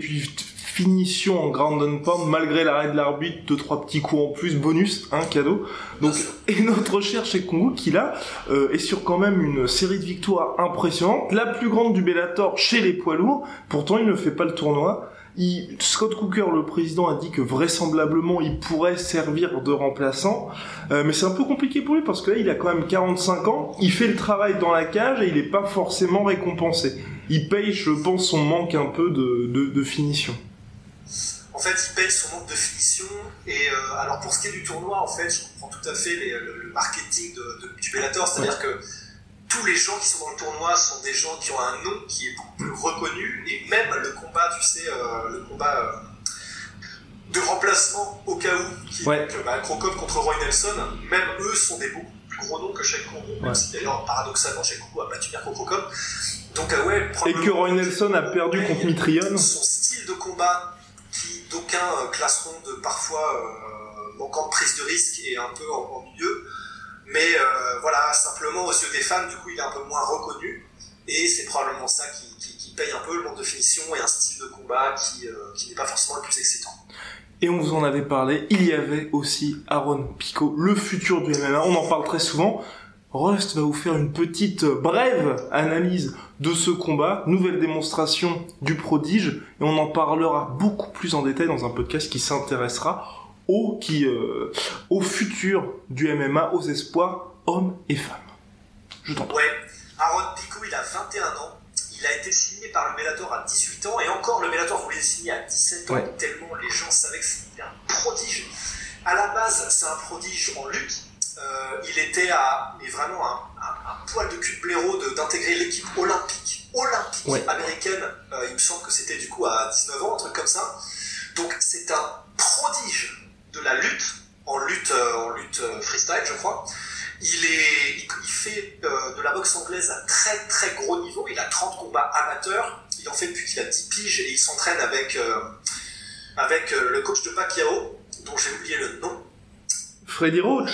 finition en ground and pound malgré l'arrêt de l'arbitre, deux trois petits coups en plus, bonus, un cadeau. Donc et notre cher Kongo qui là euh, est sur quand même une série de victoires impressionnantes, la plus grande du Bellator chez les poids lourds. Pourtant il ne fait pas le tournoi. Il, Scott Cooker, le président, a dit que vraisemblablement il pourrait servir de remplaçant, Euh, mais c'est un peu compliqué pour lui parce que là il a quand même 45 ans, il fait le travail dans la cage et il n'est pas forcément récompensé. Il paye, je pense, son manque un peu de, de, de finition. En fait, il paye son manque de finition. Et euh, alors, pour ce qui est du tournoi, en fait, je comprends tout à fait les- le, le marketing de, de- du Bellator. C'est-à-dire que tous les gens qui sont dans le tournoi sont des gens qui ont un nom qui est beaucoup plus reconnu. Et même le combat, tu sais, euh, le combat euh, de remplacement au cas où, qui Ouais. est bah, Crocop contre Roy Nelson, même eux sont des beaucoup plus gros noms que Shake Congo. Même Ouais. si d'ailleurs, paradoxalement, Shake Congo a battu Mirko Crocop. Donc, euh, ouais, Et que Roy Nelson a perdu contre Mitrione. son style de combat euh, classeront de parfois euh, manquant de prise de risque et un peu en, milieu. Mais euh, voilà, simplement aux yeux des fans, du coup, il est un peu moins reconnu. Et c'est probablement ça qui, paye un peu le manque de finition et un style de combat qui, qui n'est pas forcément le plus excitant. Et on vous en avait parlé, il y avait aussi Aaron Pico, le futur du MMA. On en parle très souvent. Rust va vous faire une petite brève analyse de ce combat, nouvelle démonstration du prodige, et on en parlera beaucoup plus en détail dans un podcast qui s'intéressera au, qui, euh, au futur du MMA, aux espoirs hommes et femmes. Je t'en prie. Ouais, Aaron Pico, il a 21 ans. Il a été signé par le Bellator à 18 ans et encore le Bellator voulait le signer à 17 ans Ouais. tellement les gens savaient que c'était un prodige. À la base, c'est un prodige en lutte. Euh, il était à, mais vraiment un, un- un poil de cul de blaireau d'intégrer l'équipe olympique, olympique Ouais. américaine. Euh, il me semble que c'était du coup à 19 ans, un truc comme ça. Donc c'est un prodige de la lutte, en lutte, euh, en lutte freestyle, je crois. Il, est, il, il fait euh, de la boxe anglaise à très très gros niveau. Il a 30 combats amateurs. Il en fait depuis qu'il a 10 piges et il s'entraîne avec, avec le coach de Pacquiao, dont j'ai oublié le nom. Freddy Roach.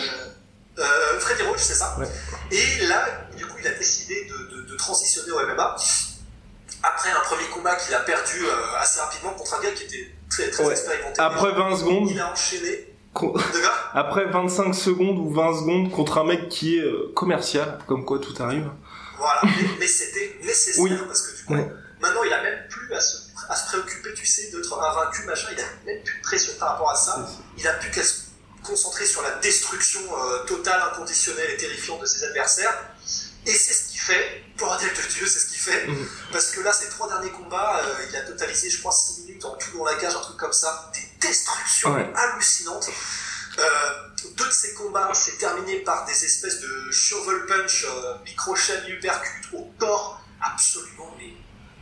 Euh, Freddy Roach, c'est ça. Ouais. Et là, du coup, il a décidé de, de- de transitionner au MMA. Après un premier combat qu'il a perdu euh, assez rapidement contre un gars qui était très très Ouais. expérimenté. Après 20 secondes, il a enchaîné. con- De gars après 25 secondes ou 20 secondes contre un mec qui est euh, commercial, comme quoi tout arrive. Voilà, mais, mais c'était nécessaire Oui. parce que du coup, Ouais. maintenant il a même plus à se, à se préoccuper, tu sais, d'être invaincu, machin. Il a même plus de pression par rapport à ça. Il a plus qu'à se concentrer sur la destruction euh, totale, inconditionnelle et terrifiante de ses adversaires. Et c'est ce qu'il fait, pour dire de Dieu, c'est ce qu'il fait. Mhm. Parce que là, ses trois derniers combats, euh, il a totalisé, je crois, 6 minutes en tout dans la cage, un truc comme ça. Des destructions Ouais. hallucinantes. Euh, deux de ces combats, c'est terminé par des espèces de shovel punch, euh, uppercut au corps, absolument mais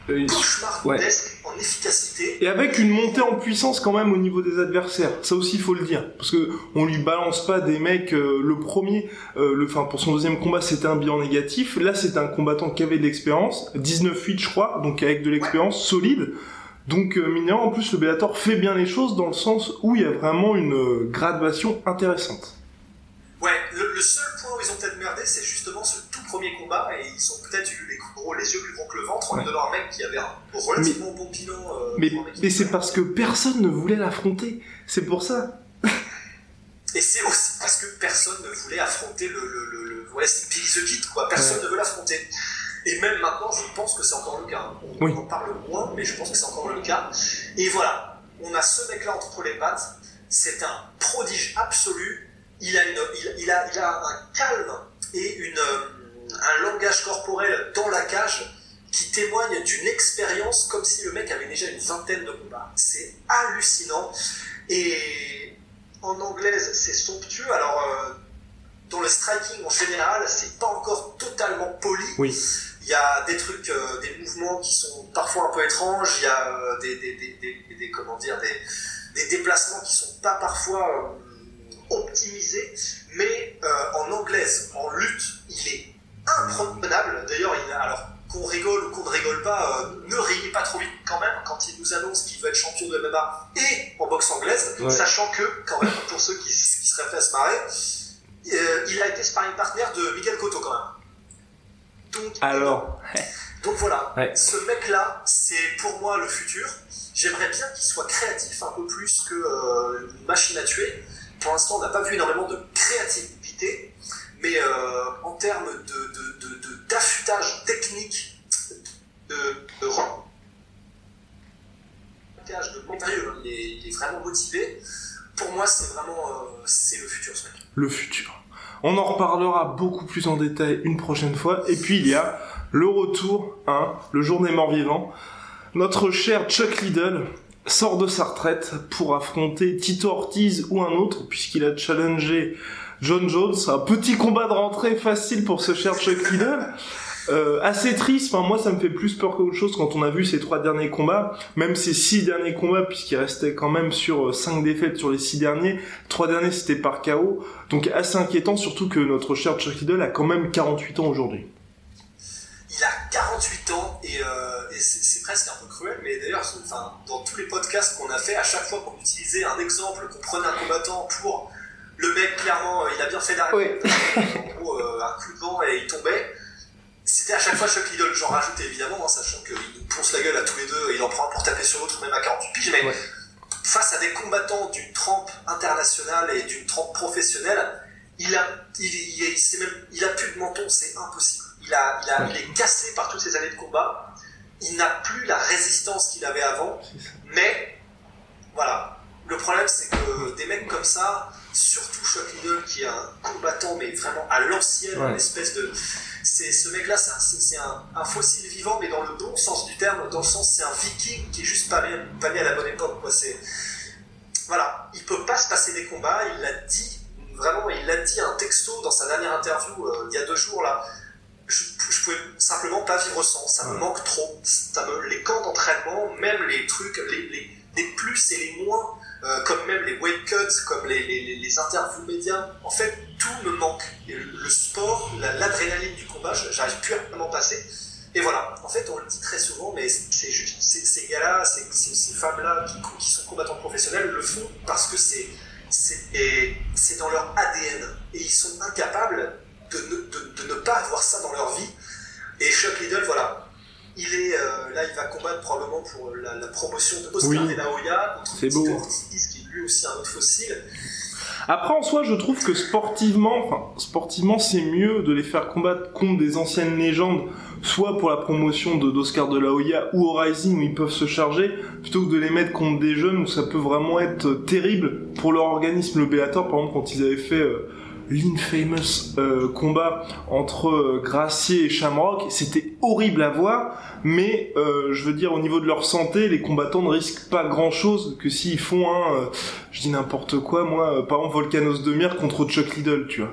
Euh, cauchemardesque en efficacité. Et avec une montée en puissance quand même au niveau des adversaires. Ça aussi il faut le dire. Parce que on lui balance pas des mecs, euh, le premier, euh, le, enfin pour son deuxième combat c'était un bilan négatif. Là c'était un combattant qui avait de l'expérience. 19-8 je crois, donc avec de l'expérience solide. Donc euh, en plus le Bellator fait bien les choses dans le sens où il y a vraiment une euh, graduation intéressante. Ouais, le, le seul point où ils ont peut-être merdé, c'est justement ce tout premier combat, et ils ont peut-être eu les, gros, les yeux plus gros que le ventre en lui donnant un mec qui avait un relativement bon bilan. euh, Mais, c'est parce que personne ne voulait l'affronter. C'est pour ça. Et c'est aussi parce que personne ne voulait affronter le. le, le, le- ouais, c'est Billy the Kid, quoi. Personne Ouais. ne veut l'affronter. Et même maintenant, je pense que c'est encore le cas. On Oui. en parle moins, mais je pense que c'est encore le cas. Et voilà, on a ce mec-là entre les pattes. C'est un prodige absolu. Il a, une, il, il a, il a un calme et une, euh, un langage corporel dans la cage qui témoigne d'une expérience comme si le mec avait déjà une vingtaine de combats. C'est hallucinant. Et en anglaise, c'est somptueux. Alors, euh, dans le striking en général, c'est pas encore totalement poli. Oui. Il y a des trucs, euh, des mouvements qui sont parfois un peu étranges. Il y a euh, des, des, des, des, des- comment dire, des, déplacements qui sont pas parfois optimisés. Mais en anglaise, en lutte, il est imprenable. D'ailleurs, alors qu'on rigole ou qu'on ne rigole pas, euh, ne riez pas trop vite quand même quand il nous annonce qu'il veut être champion de MMA et en boxe anglaise, Ouais. sachant que, quand même, pour ceux qui, qui seraient fait à se marrer, euh, il a été sparring partner de Miguel Cotto quand même. Donc, Alors, donc voilà, Ouais. ce mec-là, c'est pour moi le futur. J'aimerais bien qu'il soit créatif un peu plus que euh, machine à tuer. Pour l'instant, on n'a pas vu énormément de créativité, mais euh, en termes de, de, de, de- d'affûtage technique, de, de montagneux, il est, il est vraiment motivé. Pour moi, c'est vraiment euh, c'est le futur ce mec. le futur. On en reparlera beaucoup plus en détail une prochaine fois. Et puis il y a le retour, hein, le jour des morts vivants. Notre cher Chuck Liddell sort de sa retraite pour affronter Tito Ortiz ou un autre, puisqu'il a challengé John Jones. Un petit combat de rentrée facile pour ce cher Chuck Liddell. Euh, assez triste, moi ça me fait plus peur qu'autre chose quand on a vu ces trois derniers combats, même ces six derniers combats puisqu'il restait quand même sur euh, cinq défaites sur les six derniers, trois derniers c'était par KO, donc assez inquiétant surtout que notre cher Chuck Liddell a quand même 48 ans aujourd'hui. Il a 48 ans et, euh, c'est presque un peu cruel, mais d'ailleurs, dans tous les podcasts qu'on a fait, à chaque fois qu'on utilisait un exemple, qu'on prenait un combattant pour le mec, clairement, euh, il a bien fait d'arrêter. En gros, euh, un coup de vent et il tombait. C'était à chaque fois Chuck Liddell, j'en rajoute évidemment, hein, sachant qu'il nous ponce la gueule à tous les deux et il en prend un pour taper sur l'autre, même à 48 piges, mais Ouais. face à des combattants d'une trempe internationale et d'une trempe professionnelle, il a, il, il, il- c'est même, il a plus de menton, c'est impossible. Il, a, il, a, il est cassé par toutes ces années de combat. Il n'a plus la résistance qu'il avait avant. Mais, voilà. Le problème, c'est que des mecs comme ça, surtout Liddell, qui est un combattant, mais vraiment à l'ancienne, Ouais. une espèce de. C'est, ce mec-là, c'est, un, c'est- c'est un, un fossile vivant, mais dans le bon sens du terme, dans le sens, c'est un viking qui est juste pas né, pas né à la bonne époque, quoi. C'est, voilà. Il peut pas se passer des combats, il l'a dit, vraiment, il l'a dit un texto dans sa dernière interview, euh, il y a deux jours, là. Je, je pouvais simplement pas vivre sans, ça me manque trop. Ça me, les camps d'entraînement, même les trucs, les, les, les plus et les moins, euh, comme même les weight cuts, comme les, les, interviews médias, en fait, tout me manque. Le, sport, la- l'adrénaline du combat, j'arrive plus à m'en passer. Et voilà, en fait, on le dit très souvent, mais c'est juste, ces, gars-là, ces, ces, femmes-là qui, qui sont combattantes professionnelles le font parce que c'est c'est dans leur ADN. Et ils sont incapables de ne, de, de ne pas avoir ça dans leur vie. Et Chuck Liddell, voilà, il est euh, là, il va combattre probablement pour la, la promotion de Oscar Oui. de la Hoya contre C'est Tito beau. Ortiz, qui est lui aussi un autre fossile. Après, en soi, je trouve que sportivement, enfin, sportivement, c'est mieux de les faire combattre contre des anciennes légendes, soit pour la promotion de d'Oscar de la Hoya ou au Rising où ils peuvent se charger, plutôt que de les mettre contre des jeunes où ça peut vraiment être terrible pour leur organisme. Le Bellator, par exemple, quand ils avaient fait euh, l'infamous euh, combat entre euh, Gracier et Shamrock, c'était horrible à voir, mais euh, je veux dire, au niveau de leur santé, les combattants ne risquent pas grand-chose que s'ils font un... euh, je dis n'importe quoi, moi, par exemple, Volcanos de Mir contre Chuck Liddell, tu vois.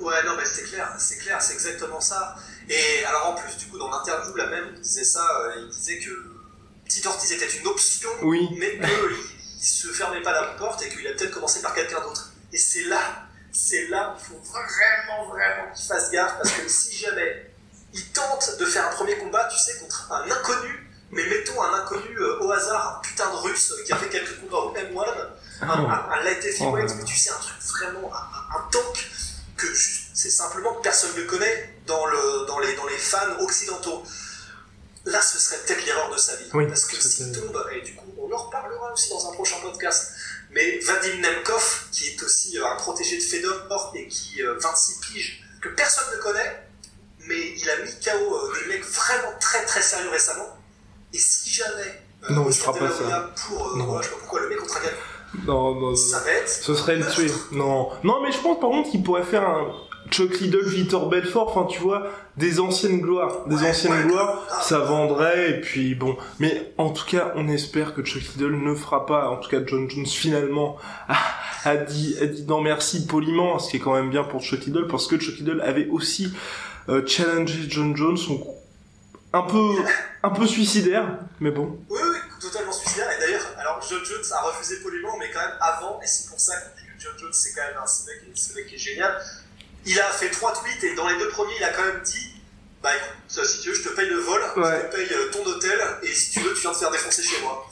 Ouais, non, mais c'est clair, c'est clair, c'est exactement ça. Et alors en plus, du coup, dans l'interview, là même, il disait ça, il disait que Petit Ortiz était une option, Oui. mais qu'il il se fermait pas la porte et qu'il a peut-être commencé par quelqu'un d'autre. Et c'est là, c'est là où il faut vraiment, vraiment qu'il fasse gaffe, parce que si jamais il tente de faire un premier combat, tu sais, contre un inconnu, mais mettons un inconnu euh, au hasard, un putain de russe qui a fait quelques combats au M1, un, un, un light heavyweight, Oh. mais tu sais, un truc vraiment, un, tank que c'est simplement que personne ne le connaît dans, le, dans, les, dans les fans occidentaux. Là, ce serait peut-être l'erreur de sa vie. Oui, parce que s'il tombe, et du coup, on en reparlera aussi dans un prochain podcast, mais Vadim Nemkov, qui est aussi euh, un protégé de Fedor et qui, euh, 26 piges, que personne ne connaît, mais il a mis KO euh, des mecs vraiment très très sérieux récemment. Et si jamais euh, Non, il fera pas ça. Pour, euh, Non. voilà, je sais pas pourquoi le mec contre un gars, non, non. ça va être Ce serait le tuer. Non. Non, mais je pense par contre qu'il pourrait faire un Chuck Liddell, Vitor Belfort, enfin tu vois, des anciennes gloires. Des Ouais, anciennes ouais. gloires, ça vendrait, et puis bon. Mais en tout cas, on espère que Chuck Liddell ne fera pas, en tout cas John Jones finalement a, a dit, a dit non merci poliment, ce qui est quand même bien pour Chuck Liddell, parce que Chuck Liddell avait aussi euh, challengé John Jones, donc un peu, un peu suicidaire, mais bon. Oui, oui, totalement suicidaire. Et d'ailleurs, alors John Jones a refusé poliment, mais quand même avant, et c'est pour ça qu'on dit que John Jones c'est quand même un ce mec, ce mec qui est génial. Il a fait trois tweets et dans les deux premiers, il a quand même dit Bah écoute, si tu veux, je te paye le vol, Ouais. je te paye euh, ton hôtel, et si tu veux, tu viens te faire défoncer chez moi.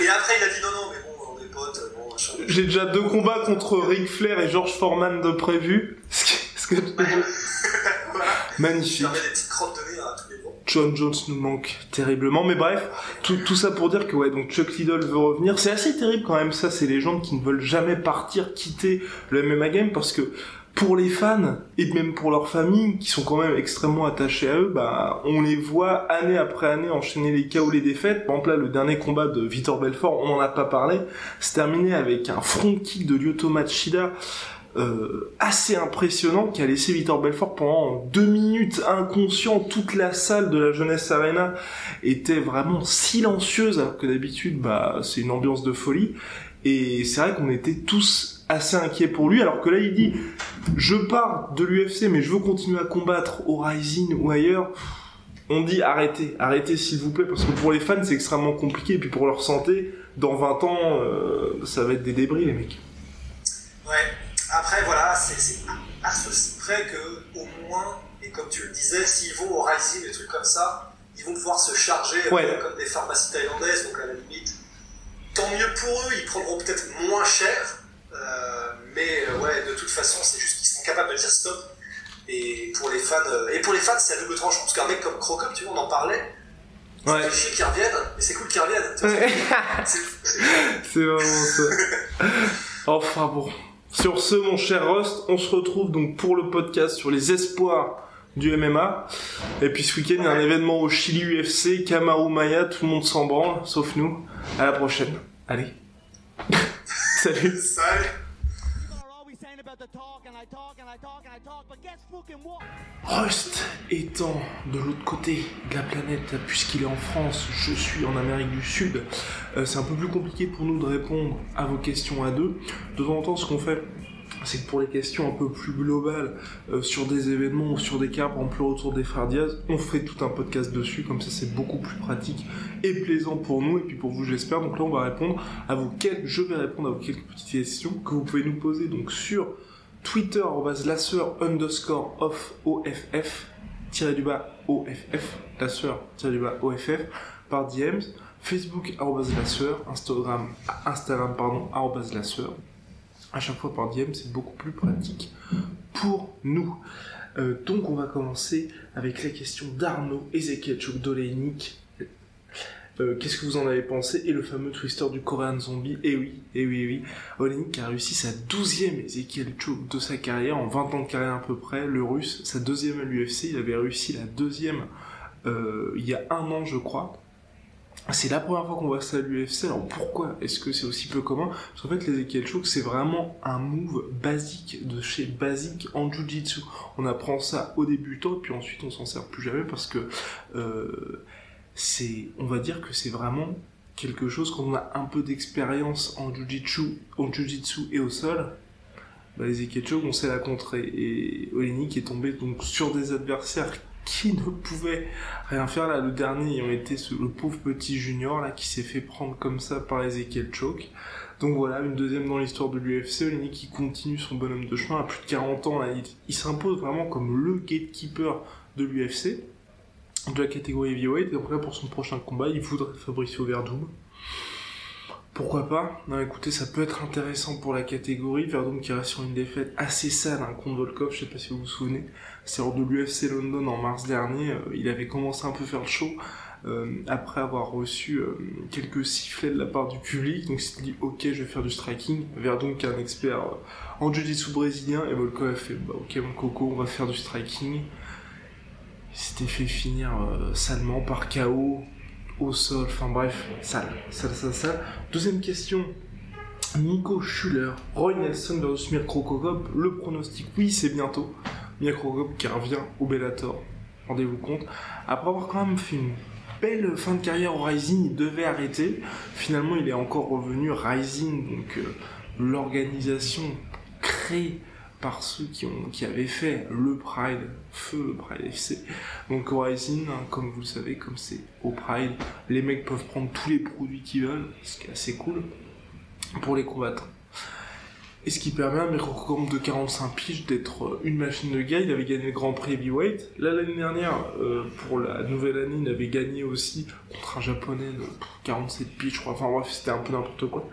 Et après, il a dit Non, non, mais bon, on est potes, bon, machin. J'ai déjà deux combats contre Ric Flair et George Foreman de prévu. Ce que- voilà. Magnifique. des petites crottes de nez à tous les. John Jones nous manque terriblement, mais bref, tout, tout ça pour dire que ouais, donc Chuck Liddell veut revenir. C'est assez terrible quand même ça, c'est les gens qui ne veulent jamais partir, quitter le MMA game parce que pour les fans et même pour leurs familles qui sont quand même extrêmement attachés à eux, bah on les voit année après année enchaîner les KO les défaites. Par exemple là, le dernier combat de Vitor Belfort, on en a pas parlé, c'est terminé avec un front kick de Lyoto Machida euh, assez impressionnant qui a laissé Victor Belfort pendant deux minutes inconscient. Toute la salle de la Jeunesse Arena était vraiment silencieuse alors que d'habitude bah c'est une ambiance de folie. Et c'est vrai qu'on était tous assez inquiets pour lui alors que là il dit je pars de l'UFC mais je veux continuer à combattre au Rising ou ailleurs. On dit arrêtez, arrêtez s'il vous plaît parce que pour les fans c'est extrêmement compliqué et puis pour leur santé dans 20 ans euh, ça va être des débris les mecs. Ouais. Après, voilà, c'est à ceci près que, au moins, et comme tu le disais, s'ils vont au Rising, des trucs comme ça, ils vont pouvoir se charger euh, comme des pharmacies thaïlandaises, donc à la limite, tant mieux pour eux, ils prendront peut-être moins cher, mais euh, ouais, de toute façon, c'est juste qu'ils sont capables de dire stop. Et pour les fans, euh, et pour les fans, c'est à double tranchant, parce qu'un mec comme Crocop, tu vois, on en parlait, c'est Ouais. chier qu'ils reviennent, mais c'est cool qu'ils reviennent. c'est- c'est- C'est vraiment ça. Enfin bon. Sur ce, mon cher Rust, on se retrouve donc pour le podcast sur les espoirs du MMA. Et puis ce week-end, il y a un événement au Chili UFC, Kamaru Maya, tout le monde s'en branle, sauf nous. À la prochaine. Allez. Salut. Salut. Rust étant de l'autre côté de la planète, puisqu'il est en France, je suis en Amérique du Sud, euh, c'est un peu plus compliqué pour nous de répondre à vos questions à deux. De temps en temps, ce qu'on fait, c'est que pour les questions un peu plus globales euh, sur des événements ou sur des cas, par exemple le retour des frères Diaz, on fait tout un podcast dessus, comme ça c'est beaucoup plus pratique et plaisant pour nous et puis pour vous j'espère. Donc là on va répondre à vos quelques, je vais répondre à vos quelques petites questions que vous pouvez nous poser donc sur Twitter, lasseur underscore off OFF, tiré du bas OFF, lasseur, tiré du bas OFF, par DMs, Facebook, arrobas lasseur, Instagram, Instagram, pardon, arrobas lasseur. À chaque fois par DM, c'est beaucoup plus pratique pour nous. Euh, donc on va commencer avec la question d'Arnaud Ezekiel Chokdoleinik. Euh, Qu'est-ce que vous en avez pensé Et le fameux twister du Korean Zombie Et oui, et oui, et oui. Olenik a réussi sa douzième Ezekiel Choke de sa carrière, en 20 ans de carrière à peu près, le russe, sa deuxième à l'UFC, il avait réussi la deuxième euh, il y a un an je crois. C'est la première fois qu'on voit ça à l'UFC, alors pourquoi est-ce que c'est aussi peu commun? Parce qu'en fait l'Ezekiel Choke c'est vraiment un move basique de chez basique en Jiu-Jitsu. On apprend ça au débutant, puis ensuite on s'en sert plus jamais parce que euh, c'est, on va dire que c'est vraiment quelque chose quand on a un peu d'expérience en Jiu-Jitsu, en Jiu-Jitsu et au sol, bah, les Ikechok, on sait la contrer. Et Olenik est tombé donc sur des adversaires qui ne pouvaient rien faire. Là, le dernier ayant été le pauvre petit junior là qui s'est fait prendre comme ça par les Choke. Donc voilà, une deuxième dans l'histoire de l'UFC. Olenik qui continue son bonhomme de chemin à plus de 40 ans. Là, il s'impose vraiment comme le gatekeeper de l'UFC de la catégorie heavyweight. Et donc là, pour son prochain combat, il voudrait Fabricio Verdum. Pourquoi pas? Non, écoutez, ça peut être intéressant pour la catégorie. Verdum qui reste sur une défaite assez sale hein, contre Volkov, je sais pas si vous vous souvenez. C'est lors de l'UFC London en mars dernier. euh, il avait commencé un peu à faire le show euh, après avoir reçu euh, quelques sifflets de la part du public. Donc il s'est dit, ok, je vais faire du striking. Verdum qui est un expert en jiu-jitsu brésilien. Et Volkov a fait, bah ok, mon coco, on va faire du striking. Il s'était fait finir euh, salement par KO au sol, enfin bref, sale, sale, sale, sale. Deuxième question, Nico Schuller, Roy Nelson versus Mirko le pronostic, oui c'est bientôt, Mirko qui revient au Bellator, rendez-vous compte, après avoir quand même fait une belle fin de carrière au Rising, il devait arrêter, finalement il est encore revenu, Rising, donc euh, l'organisation créée par ceux qui, ont, qui avaient fait le Pride, feu le Pride FC. Donc Rising, hein, comme vous le savez, comme c'est au Pride, les mecs peuvent prendre tous les produits qu'ils veulent, ce qui est assez cool pour les combattants. Et ce qui permet à Mirko de 45 piges d'être euh, une machine de gars. Il avait gagné le Grand Prix Heavyweight. Là, l'année dernière, euh, pour la nouvelle année, il avait gagné aussi contre un japonais de 47 piges, je crois. Enfin bref, c'était un peu n'importe quoi.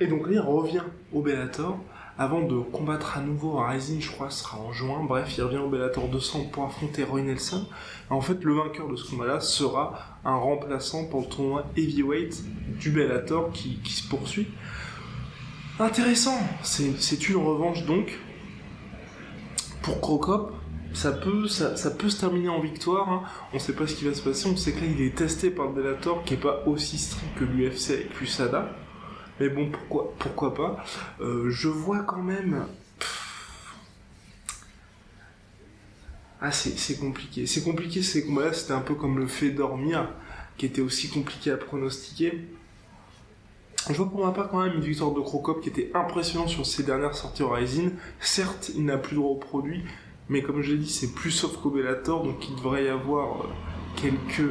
Et donc là, il revient au Bellator avant de combattre à nouveau à Rising, je crois, sera en juin. Bref, il revient au Bellator 200 pour affronter Roy Nelson. En fait, le vainqueur de ce combat-là sera un remplaçant pour le tournoi heavyweight du Bellator qui, se poursuit. Intéressant, c'est une revanche donc pour Crocop. Ça peut, ça, peut se terminer en victoire. hein. On sait pas ce qui va se passer. On sait que là, il est testé par le Bellator, qui est pas aussi strict que l'UFC avec l'USADA. Mais bon, pourquoi, pourquoi pas Euh, Je vois quand même. Ah, c'est c'est compliqué. C'est compliqué ces combats-là. C'était un peu comme le fait dormir, qui était aussi compliqué à pronostiquer. Je vois pour ma part quand même une victoire de Crocop qui était impressionnante sur ses dernières sorties Rising. Certes, il n'a plus droit au produit, mais comme je l'ai dit, c'est plus Bellator, donc il devrait y avoir euh, quelques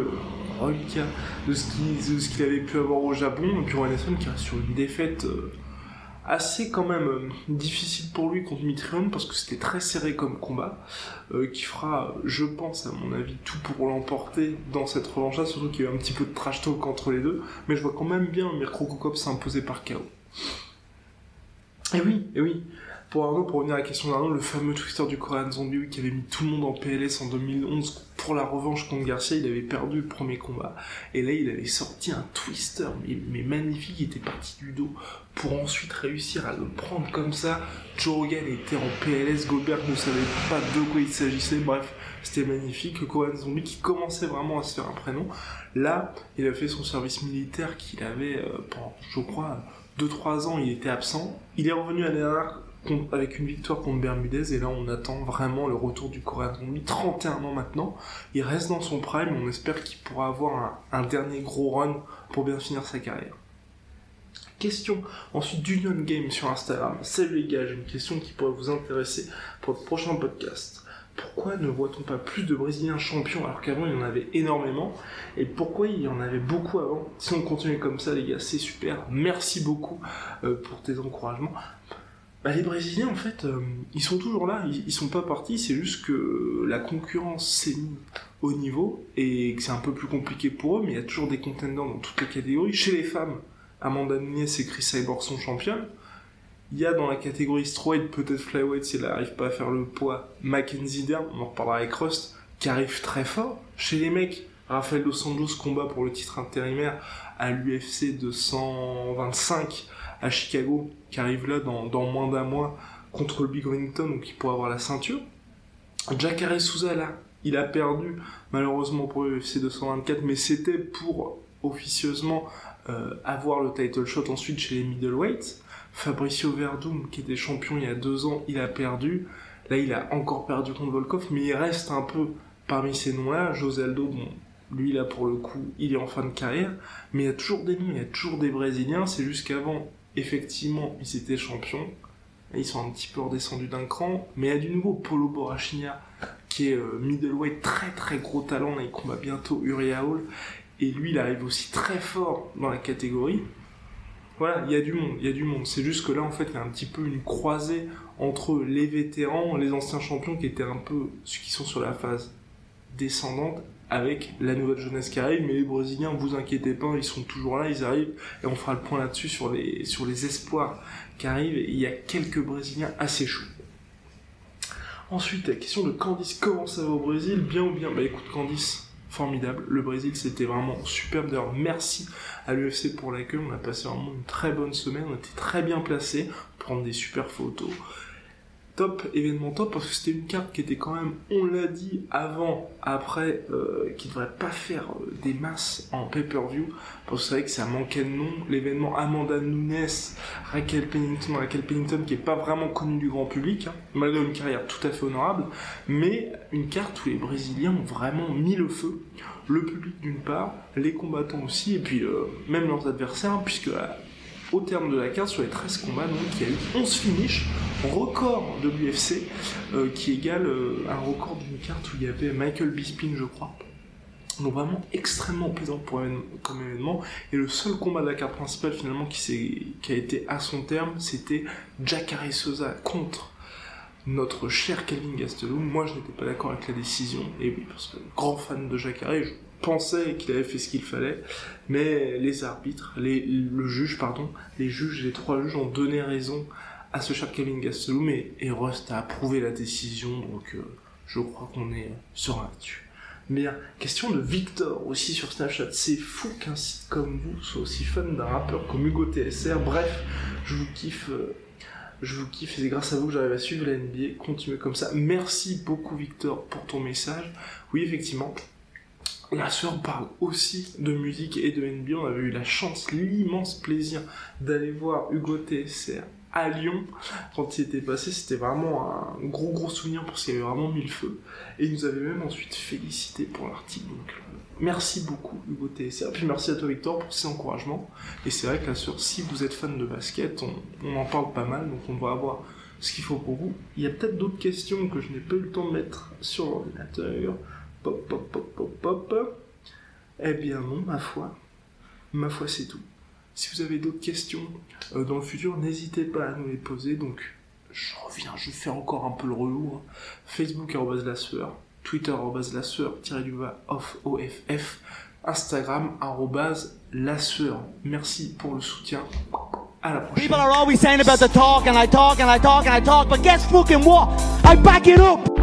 reliquats de ce qu'il avait pu avoir au Japon. Roy Nelson qui reste sur une défaite euh, assez quand même euh, difficile pour lui contre Mitrione parce que c'était très serré comme combat, euh, qui fera, je pense à mon avis, tout pour l'emporter dans cette revanche-là, surtout qu'il y a eu un petit peu de trash talk entre les deux, mais je vois quand même bien Mirko s'imposer par KO. Et oui, et oui. Pour Arnaud, pour revenir à la question d'Arnaud, le fameux twister du Korean Zombie qui avait mis tout le monde en PLS en 2011 pour la revanche contre Garcia, il avait perdu le premier combat. Et là, il avait sorti un twister, mais, magnifique, il était parti du dos pour ensuite réussir à le prendre comme ça. Joe Rogan était en PLS, Goldberg ne savait pas de quoi il s'agissait, bref, c'était magnifique. Le Korean Zombie qui commençait vraiment à se faire un prénom. Là, il a fait son service militaire qu'il avait euh, pendant, je crois, 2-3 ans, il était absent. Il est revenu à dernière avec une victoire contre Bermudez et là on attend vraiment le retour du Zombie 31 ans maintenant. Il reste dans son prime. On espère qu'il pourra avoir un, un dernier gros run pour bien finir sa carrière. Question ensuite d'Union Game sur Instagram. Salut les gars j'ai une question qui pourrait vous intéresser pour le prochain podcast. Pourquoi ne voit-on pas plus de Brésiliens champions alors qu'avant il y en avait énormément? Et pourquoi il y en avait beaucoup avant? Si on continue comme ça les gars, c'est super. Merci beaucoup euh, pour tes encouragements. Bah, les Brésiliens en fait, euh, ils sont toujours là, ils, ils sont pas partis, c'est juste que la concurrence s'est mise au niveau et que c'est un peu plus compliqué pour eux, mais il y a toujours des contenders dans toutes les catégories. Chez les femmes, Amanda Nunes et Chris Cyborg sont championnes. Il y a dans la catégorie strawweight, peut-être flyweight si elle n'arrive pas à faire le poids, Mackenzie Dern, on en reparlera avec Rust, qui arrive très fort. Chez les mecs, Rafael Dos Anjos combat pour le titre intérimaire à l'UFC 225 à Chicago, qui arrive là dans, moins d'un mois contre le Big Wellington, donc il pourra avoir la ceinture. Jacare Souza là, il a perdu malheureusement pour l'UFC 224, mais c'était pour officieusement euh, avoir le title shot ensuite chez les middleweights. Fabricio Verdum, qui était champion il y a deux ans, il a perdu. Là, il a encore perdu contre Volkov, mais il reste un peu parmi ces noms-là. José Aldo, bon, lui, là, pour le coup, il est en fin de carrière. Mais il y a toujours des noms, il y a toujours des Brésiliens. C'est juste qu'avant, effectivement, ils étaient champions. Ils sont un petit peu redescendus d'un cran. Mais il y a du nouveau Polo Borrachina, qui est euh, middleweight, très très gros talent. Là, il combat bientôt Uriah Hall. Et lui, il arrive aussi très fort dans la catégorie. Voilà, il y a du monde, il y a du monde. C'est juste que là, en fait, il y a un petit peu une croisée entre les vétérans, les anciens champions qui étaient un peu ceux qui sont sur la phase descendante avec la nouvelle jeunesse qui arrive. Mais les Brésiliens, vous inquiétez pas, ils sont toujours là, ils arrivent et on fera le point là-dessus sur les, sur les espoirs qui arrivent. Il y a quelques Brésiliens assez chauds. Ensuite, la question de Candice, comment ça va au Brésil? Bien ou bien? Bah écoute, Candice, formidable. Le Brésil, c'était vraiment superbe. D'ailleurs, merci à l'UFC pour l'accueil. On a passé vraiment une très bonne semaine. On était très bien placés pour prendre des super photos. Top, événement top, parce que c'était une carte qui était quand même, on l'a dit avant, après, euh, qui devrait pas faire euh, des masses en pay-per-view, parce que c'est vrai que ça manquait de nom. L'événement Amanda Nunes, Raquel Pennington, Raquel Pennington qui est pas vraiment connue du grand public, hein, malgré une carrière tout à fait honorable, mais une carte où les Brésiliens ont vraiment mis le feu. Le public d'une part, les combattants aussi, et puis euh, même leurs adversaires, puisque au terme de la carte, sur les 13 combats, donc, il y a eu 11 finishes, record de l'UFC, euh, qui égale euh, un record d'une carte où il y avait Michael Bisping, je crois. Donc vraiment extrêmement plaisant pour comme événement. Et le seul combat de la carte principale finalement qui, qui a été à son terme, c'était Jacare Souza contre notre cher Calvin Gastelum. Moi je n'étais pas d'accord avec la décision. Et oui, parce que grand fan de Jacare, pensais qu'il avait fait ce qu'il fallait. Mais les arbitres, le juge, pardon, les juges, les trois juges ont donné raison à ce cher Kevin Gastelum et, et Rust a approuvé la décision, donc euh, je crois qu'on est serein là-dessus. Bien, question de Victor aussi sur Snapchat. C'est fou qu'un site comme vous soit aussi fan d'un rappeur comme Hugo TSR. Bref, je vous kiffe. euh, je vous kiffe et c'est grâce à vous que j'arrive à suivre la NBA. Continuez comme ça. Merci beaucoup Victor pour ton message. Oui, effectivement, la sœur parle aussi de musique et de NBA. On avait eu la chance, l'immense plaisir d'aller voir Hugo TSR à Lyon quand il était passé. C'était vraiment un gros gros souvenir parce qu'il avait vraiment mis le feu. Et il nous avait même ensuite félicité pour l'article. Donc euh, merci beaucoup Hugo TSR. Puis merci à toi Victor pour ces encouragements. Et c'est vrai que la sœur, si vous êtes fan de basket, on, on en parle pas mal, donc on va avoir ce qu'il faut pour vous. Il y a peut-être d'autres questions que je n'ai pas eu le temps de mettre sur l'ordinateur. Pop, pop, pop, pop, pop. Eh bien non, ma foi. Ma foi, c'est tout. Si vous avez d'autres questions euh, dans le futur, n'hésitez pas à nous les poser. Donc, je reviens, je fais encore un peu le relou. hein. Facebook, la sueur. Twitter, la sueur, du bas, off, OFF. Instagram, la sueur. Merci pour le soutien. À la prochaine. People are always saying about the talk, and I talk, and I talk, and I talk, but guess fucking what? I back it up!